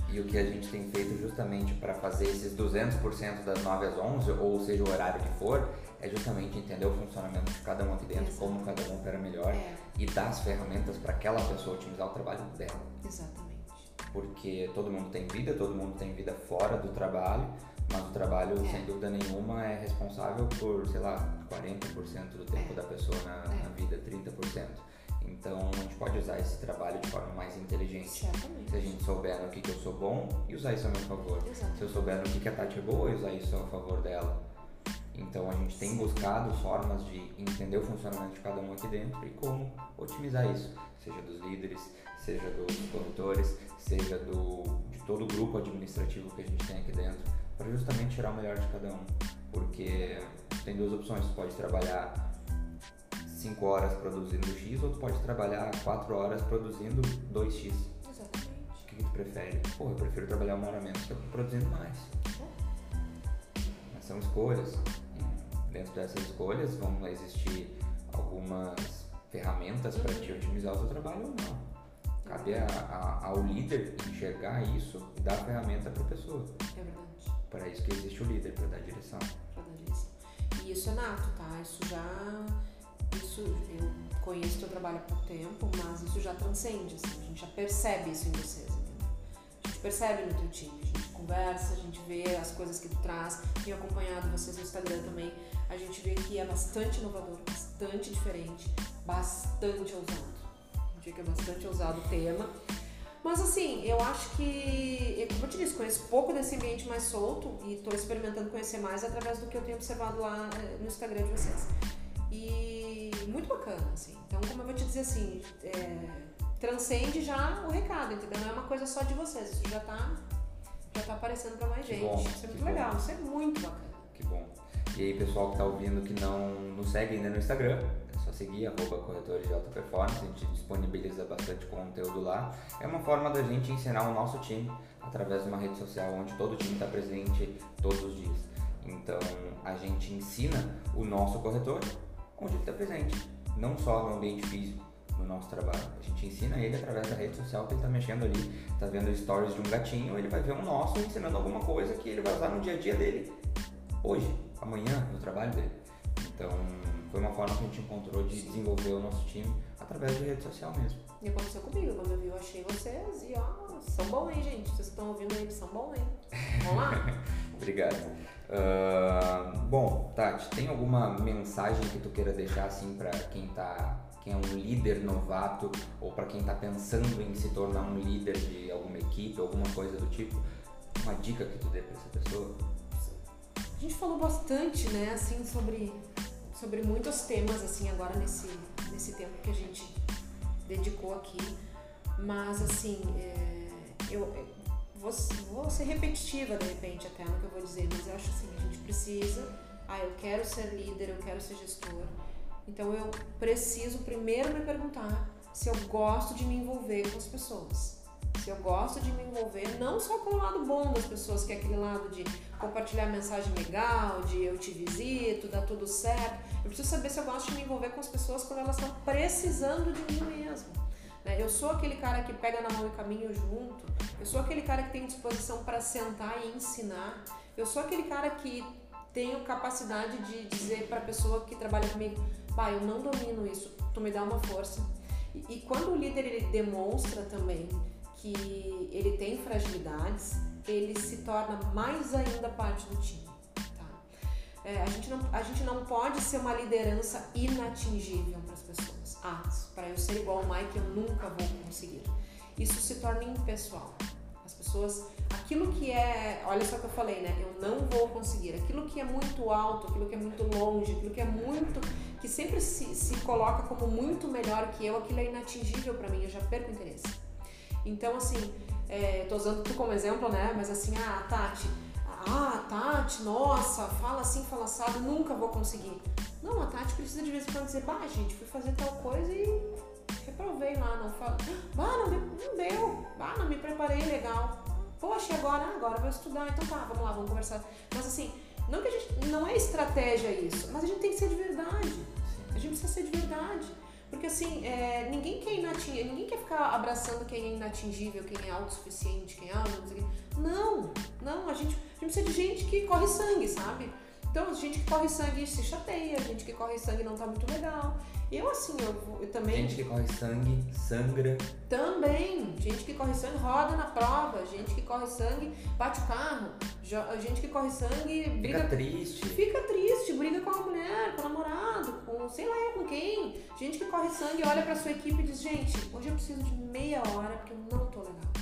E o que a gente tem feito justamente para fazer esses 200% das 9 às 11, ou seja, o horário que for, é justamente entender o funcionamento de cada um aqui dentro, Exato. como cada um opera melhor é. e dar as ferramentas para aquela pessoa otimizar o trabalho dela. Exatamente. Porque todo mundo tem vida, todo mundo tem vida fora do trabalho, mas o trabalho, é. sem dúvida nenhuma, é responsável por, sei lá, 40% do tempo é. da pessoa na, é. na vida, 30%. Então a gente pode usar esse trabalho de forma mais inteligente. Certamente. Se a gente souber no que, que eu sou bom e usar isso a meu favor. Exato. Se eu souber no que, que a Tati é boa e usar isso a favor dela. Então a gente tem buscado formas de entender o funcionamento de cada um aqui dentro e como otimizar isso, seja dos líderes, seja dos corretores, seja do, de todo o grupo administrativo que a gente tem aqui dentro, para justamente tirar o melhor de cada um. Porque tem duas opções, você pode trabalhar 5 horas produzindo X ou tu pode trabalhar 4 horas produzindo 2X. Exatamente. O que, que tu prefere? Pô, eu prefiro trabalhar uma hora menos que produzindo mais. são escolhas. Dentro dessas escolhas vão existir algumas ferramentas para te otimizar o seu trabalho ou não. Cabe a, a, ao líder enxergar isso e dar a ferramenta para a pessoa. É verdade. Para isso que existe o líder, para dar direção. Pra dar direção. E isso é nato, tá? Isso já. Isso eu conheço teu trabalho há pouco tempo, mas isso já transcende, assim, a gente já percebe isso em vocês, entendeu? A gente percebe no teu time, a gente conversa, a gente vê as coisas que tu traz, tenho acompanhado vocês no Instagram também, a gente vê que é bastante inovador, bastante diferente, bastante ousado. A gente vê que é bastante ousado o tema. Mas assim, eu acho que, como eu te disse, conheço pouco desse ambiente mais solto e estou experimentando conhecer mais através do que eu tenho observado lá eh, no Instagram de vocês. E muito bacana, assim. Então, como eu vou te dizer assim, é, transcende já o recado, entendeu? Não é uma coisa só de vocês, isso já tá, já tá aparecendo pra mais gente. bom, isso é muito bom. legal, isso é muito bacana. Que bom. E aí, pessoal que tá ouvindo que não nos segue ainda no Instagram, é só seguir arroba corretores de alta performance, a gente disponibiliza bastante conteúdo lá. É uma forma da gente ensinar o nosso time através de uma rede social onde todo o time está presente todos os dias. Então, a gente ensina o nosso corretor onde ele está presente, não só no ambiente físico, no nosso trabalho. A gente ensina ele através da rede social que ele está mexendo ali, está vendo stories de um gatinho, ele vai ver um nosso ensinando alguma coisa que ele vai usar no dia a dia dele hoje, amanhã, no trabalho dele. Então, foi uma forma que a gente encontrou de desenvolver o nosso time através de rede social mesmo. E aconteceu comigo, quando eu vi, eu achei vocês e ó, são bons, hein, gente? Vocês estão ouvindo aí, são bons, hein? Vamos lá? Obrigado. Ah, bom, Tati, tem alguma mensagem que tu queira deixar assim para quem tá, quem é um líder novato ou para quem tá pensando em se tornar um líder de alguma equipe, alguma coisa do tipo? Uma dica que tu dê para essa pessoa? A gente falou bastante, né, assim, sobre, sobre muitos temas, assim, agora nesse, nesse tempo que a gente dedicou aqui. Mas, assim, é, eu, eu vou, vou ser repetitiva, de repente, até no que eu vou dizer, mas eu acho assim, a gente precisa, ah, eu quero ser líder, eu quero ser gestor. Então, eu preciso primeiro me perguntar se eu gosto de me envolver com as pessoas. Se eu gosto de me envolver não só com o lado bom das pessoas, que é aquele lado de compartilhar mensagem legal, de eu te visito, dá tudo certo. Eu preciso saber se eu gosto de me envolver com as pessoas quando elas estão precisando de mim mesmo. né? Eu sou aquele cara que pega na mão e caminho junto. Eu sou aquele cara que tem disposição para sentar e ensinar. Eu sou aquele cara que tenho capacidade de dizer para a pessoa que trabalha comigo, bah, eu não domino isso, tu me dá uma força. E, e quando o líder ele demonstra também que ele tem fragilidades, ele se torna mais ainda parte do time. Tá? É, a, gente não, a gente não pode ser uma liderança inatingível para as pessoas. Ah, para eu ser igual ao Mike, eu nunca vou conseguir. Isso se torna impessoal. As pessoas, aquilo que é, olha só o que eu falei, né? Eu não vou conseguir. Aquilo que é muito alto, aquilo que é muito longe, aquilo que é muito, que sempre se, se coloca como muito melhor que eu, aquilo é inatingível para mim. Eu já perco interesse. Então, assim, é, tô usando tu como exemplo, né? Mas assim, ah, Tati, ah, Tati, nossa, fala assim, fala assado, nunca vou conseguir. Não, a Tati precisa de vez em quando dizer, bah, gente, fui fazer tal coisa e reprovei lá, não falo, bah, não não deu, bah, não me preparei legal. Poxa, agora? Ah, agora vou estudar, então tá, vamos lá, vamos conversar. Mas assim, não que a gente, não é estratégia isso, mas a gente tem que ser de verdade. A gente precisa ser de verdade. Porque assim, é, ninguém quer inatingível, ninguém quer ficar abraçando quem é inatingível, quem é autossuficiente, quem é ah, não sei o quê. Não, não, a gente, a gente precisa de gente que corre sangue, sabe? Então, gente que corre sangue se chateia, gente que corre sangue não tá muito legal. Eu assim, eu, eu também. Gente que corre sangue, sangra. Também, gente que corre sangue roda na prova, gente que corre sangue bate o carro, gente que corre sangue briga Fica triste. Fica triste, briga com a mulher, com o namorado, com sei lá com quem. Gente que corre sangue olha pra sua equipe e diz: Gente, hoje eu preciso de meia hora porque eu não tô legal.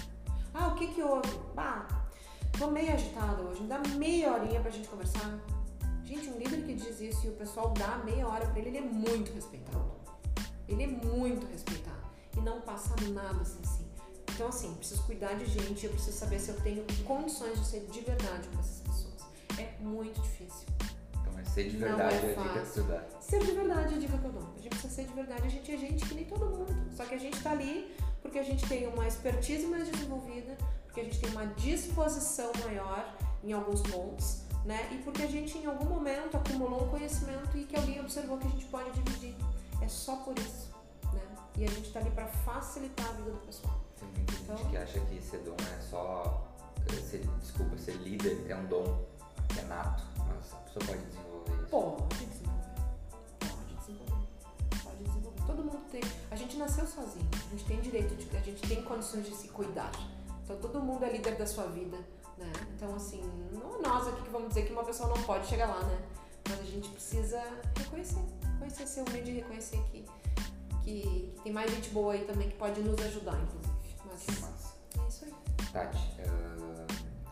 Ah, o que que houve? Bah, tô meio agitada hoje, me dá meia horinha pra gente conversar. Gente, um líder que diz isso e o pessoal dá meia hora pra ele, ele é muito respeitado. Ele é muito respeitado. E não passa nada sem si. Então, assim, eu preciso cuidar de gente, eu preciso saber se eu tenho condições de ser de verdade com essas pessoas. É muito difícil. Então, é ser de Não verdade é é a dica que tu dá. Ser de verdade é a dica que eu dou. A gente precisa ser de verdade, a gente é gente que nem todo mundo. Só que a gente tá ali porque a gente tem uma expertise mais desenvolvida, porque a gente tem uma disposição maior em alguns pontos, né? E porque a gente em algum momento acumulou um conhecimento e que alguém observou que a gente pode dividir. É só por isso, né? E a gente tá ali para facilitar a vida do pessoal. Tem muita gente Então- que acha que ser dom é só. Ser, desculpa, ser líder é um dom é nato, mas a pessoa pode desenvolver isso. Pode desenvolver. Pode desenvolver. Pode desenvolver. Todo mundo tem. A gente nasceu sozinho. A gente tem direito de. A gente tem condições de se cuidar. Então todo mundo é líder da sua vida. Né? Então, assim, não é nós aqui que vamos dizer que uma pessoa não pode chegar lá, né? Mas a gente precisa reconhecer. Reconhecer, ser humilde e reconhecer que, que, que tem mais gente boa aí também que pode nos ajudar, inclusive. Mas Que massa. é isso aí. Tati, ah,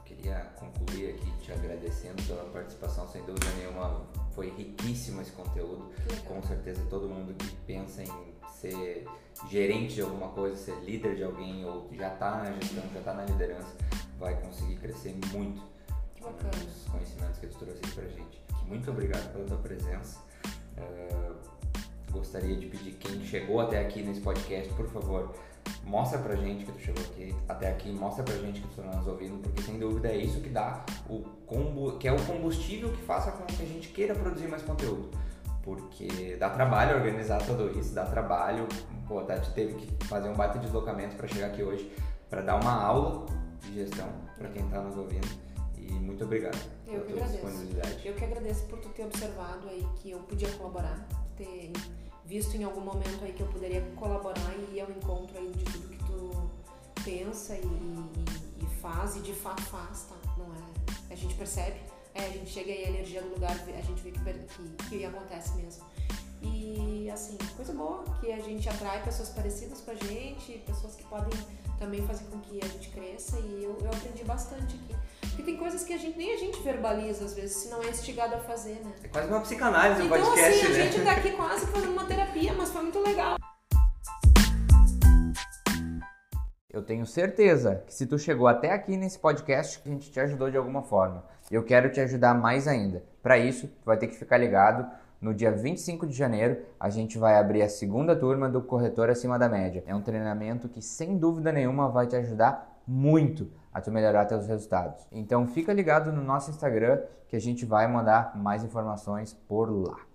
queria concluir aqui te agradecendo pela participação, sem dúvida nenhuma foi riquíssimo esse conteúdo. Com certeza todo mundo que pensa em ser gerente de alguma coisa, ser líder de alguém ou já está na gestão, já está na liderança, vai conseguir crescer muito Que com os conhecimentos que tu trouxe pra gente. Muito obrigado pela tua presença. Ah, gostaria de pedir quem chegou até aqui nesse podcast, por favor, mostra pra gente que tu chegou aqui, até aqui, mostra pra gente que tu está nos ouvindo, porque sem dúvida é isso que dá o combo, que é o combustível que faça com que a gente queira produzir mais conteúdo. Porque dá trabalho organizar tudo isso, dá trabalho. Pô, a Tati teve que fazer um baita deslocamento para chegar aqui hoje para dar uma aula de gestão para quem está nos ouvindo. E muito obrigado Eu pela tua disponibilidade. Eu que agradeço por tu ter observado aí que eu podia colaborar, ter visto em algum momento aí que eu poderia colaborar e ir ao encontro aí de tudo que tu pensa e, e- e faz e de fato faz, tá? Não é? A gente percebe, é, a gente chega aí a energia do lugar, a gente vê que, que, que acontece mesmo. E assim, coisa boa, que a gente atrai pessoas parecidas com a gente, pessoas que podem também fazer com que a gente cresça e eu, eu aprendi bastante aqui. Porque tem coisas que a gente nem a gente verbaliza às vezes, se não é instigado a fazer, né? É quase uma psicanálise o Então podcast, assim, a né? gente tá aqui quase fazendo uma terapia, mas foi muito legal. Eu tenho certeza que se tu chegou até aqui nesse podcast, a gente te ajudou de alguma forma. Eu quero te ajudar mais ainda. Para isso, tu vai ter que ficar ligado. No dia 25 de janeiro, a gente vai abrir a segunda turma do Corretor Acima da Média. É um treinamento que, sem dúvida nenhuma, vai te ajudar muito a tu melhorar teus resultados. Então, fica ligado no nosso Instagram que a gente vai mandar mais informações por lá.